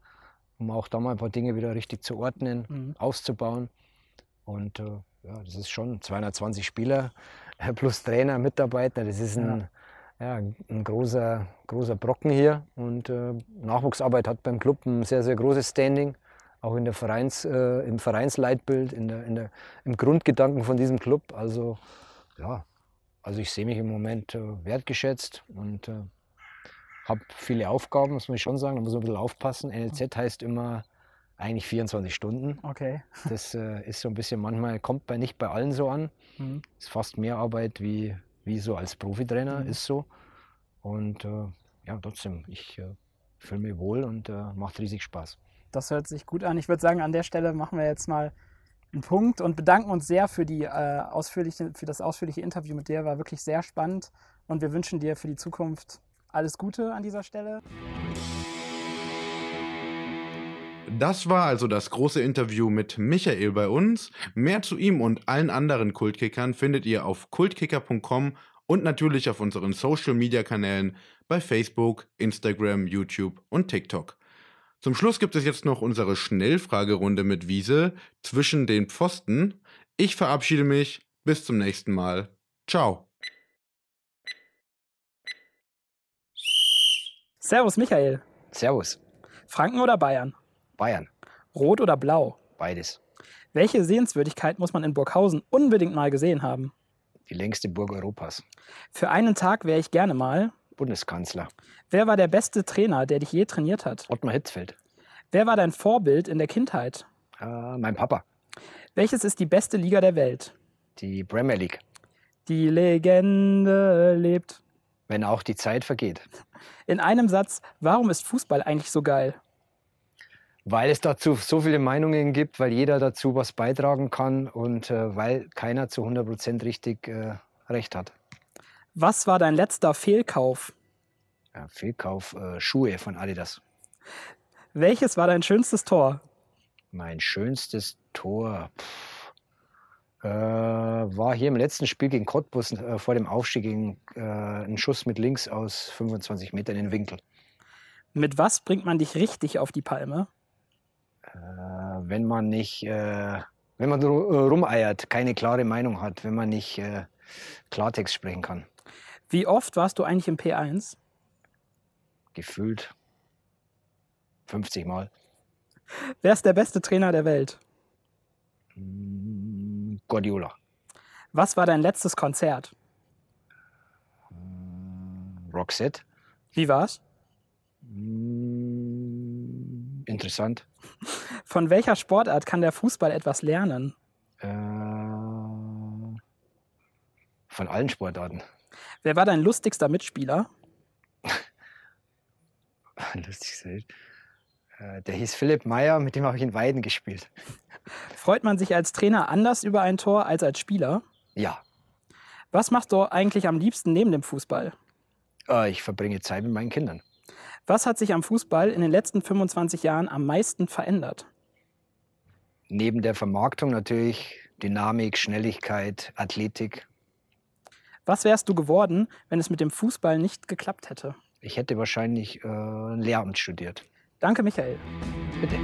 um auch da mal ein paar Dinge wieder richtig zu ordnen, Mhm. auszubauen. Und äh, ja, das ist schon 220 Spieler äh, plus Trainer, Mitarbeiter. Das ist ein, ja. ein großer, großer Brocken hier. Und äh, Nachwuchsarbeit hat beim Club ein sehr, sehr großes Standing. Auch in der Vereins, äh, im Vereinsleitbild, in der, in der, im Grundgedanken von diesem Club. Also ja, also ich sehe mich im Moment äh, wertgeschätzt und äh, habe viele Aufgaben, muss man schon sagen. Da muss man ein bisschen aufpassen. NLZ heißt immer eigentlich 24 Stunden. Okay. Das äh, ist so ein bisschen manchmal, kommt bei nicht bei allen so an. Mhm. Ist fast mehr Arbeit wie, wie so als Profitrainer, Mhm. ist so. Und äh, ja, trotzdem, ich äh, fühle mich wohl und äh, macht riesig Spaß. Das hört sich gut an. Ich würde sagen, an der Stelle machen wir jetzt mal einen Punkt und bedanken uns sehr für, die, äh, ausführliche, für das ausführliche Interview mit dir. War wirklich sehr spannend und wir wünschen dir für die Zukunft alles Gute an dieser Stelle. Das war also das große Interview mit Michael bei uns. Mehr zu ihm und allen anderen Kultkickern findet ihr auf kultkicker.com und natürlich auf unseren Social Media Kanälen bei Facebook, Instagram, YouTube und TikTok. Zum Schluss gibt es jetzt noch unsere Schnellfragerunde mit Wiese zwischen den Pfosten. Ich verabschiede mich. Bis zum nächsten Mal. Ciao. Servus Michael. Servus, Franken oder Bayern? Bayern, Rot oder Blau? beides. Welche Sehenswürdigkeit muss man in Burghausen unbedingt mal gesehen haben? Die längste Burg Europas. Für einen Tag wäre ich gerne mal. Bundeskanzler. Wer war der beste Trainer, der dich je trainiert hat? Ottmar Hitzfeld. Wer war dein Vorbild in der Kindheit? Äh, mein Papa. Welches ist die beste Liga der Welt? Die Premier League. Die Legende lebt. Wenn auch die Zeit vergeht. In einem Satz, warum ist Fußball eigentlich so geil? Weil es dazu so viele Meinungen gibt, weil jeder dazu was beitragen kann und äh, weil keiner zu 100% richtig äh, recht hat. Was war dein letzter Fehlkauf? Ja, Fehlkauf äh, Schuhe von Adidas. Welches war dein schönstes Tor? Mein schönstes Tor pff, äh, war hier im letzten Spiel gegen Cottbus äh, vor dem Aufstieg gegen, äh, ein Schuss mit links aus 25 Metern in den Winkel. Mit was bringt man dich richtig auf die Palme? Äh, wenn man nicht, äh, wenn man äh, rumeiert, keine klare Meinung hat, wenn man nicht Klartext sprechen kann. Wie oft warst du eigentlich im P1? Gefühlt 50 Mal. Wer ist der beste Trainer der Welt? Mm, Guardiola. Was war dein letztes Konzert? Mm, Roxette. Wie war's? Mm, Interessant. Von welcher Sportart kann der Fußball etwas lernen? Äh, von allen Sportarten. Wer war dein lustigster Mitspieler? Lustig sein. Äh, Der hieß Philipp Meyer, mit dem habe ich in Weiden gespielt. Freut man sich als Trainer anders über ein Tor als als Spieler? Ja, Was machst du eigentlich am liebsten neben dem Fußball? Äh, ich verbringe Zeit mit meinen Kindern. Was hat sich am Fußball in den letzten 25 Jahren am meisten verändert? Neben der Vermarktung natürlich Dynamik, Schnelligkeit, Athletik. Was wärst du geworden, wenn es mit dem Fußball nicht geklappt hätte? Ich hätte wahrscheinlich äh, Lehramt studiert. Danke, Michael. Bitte.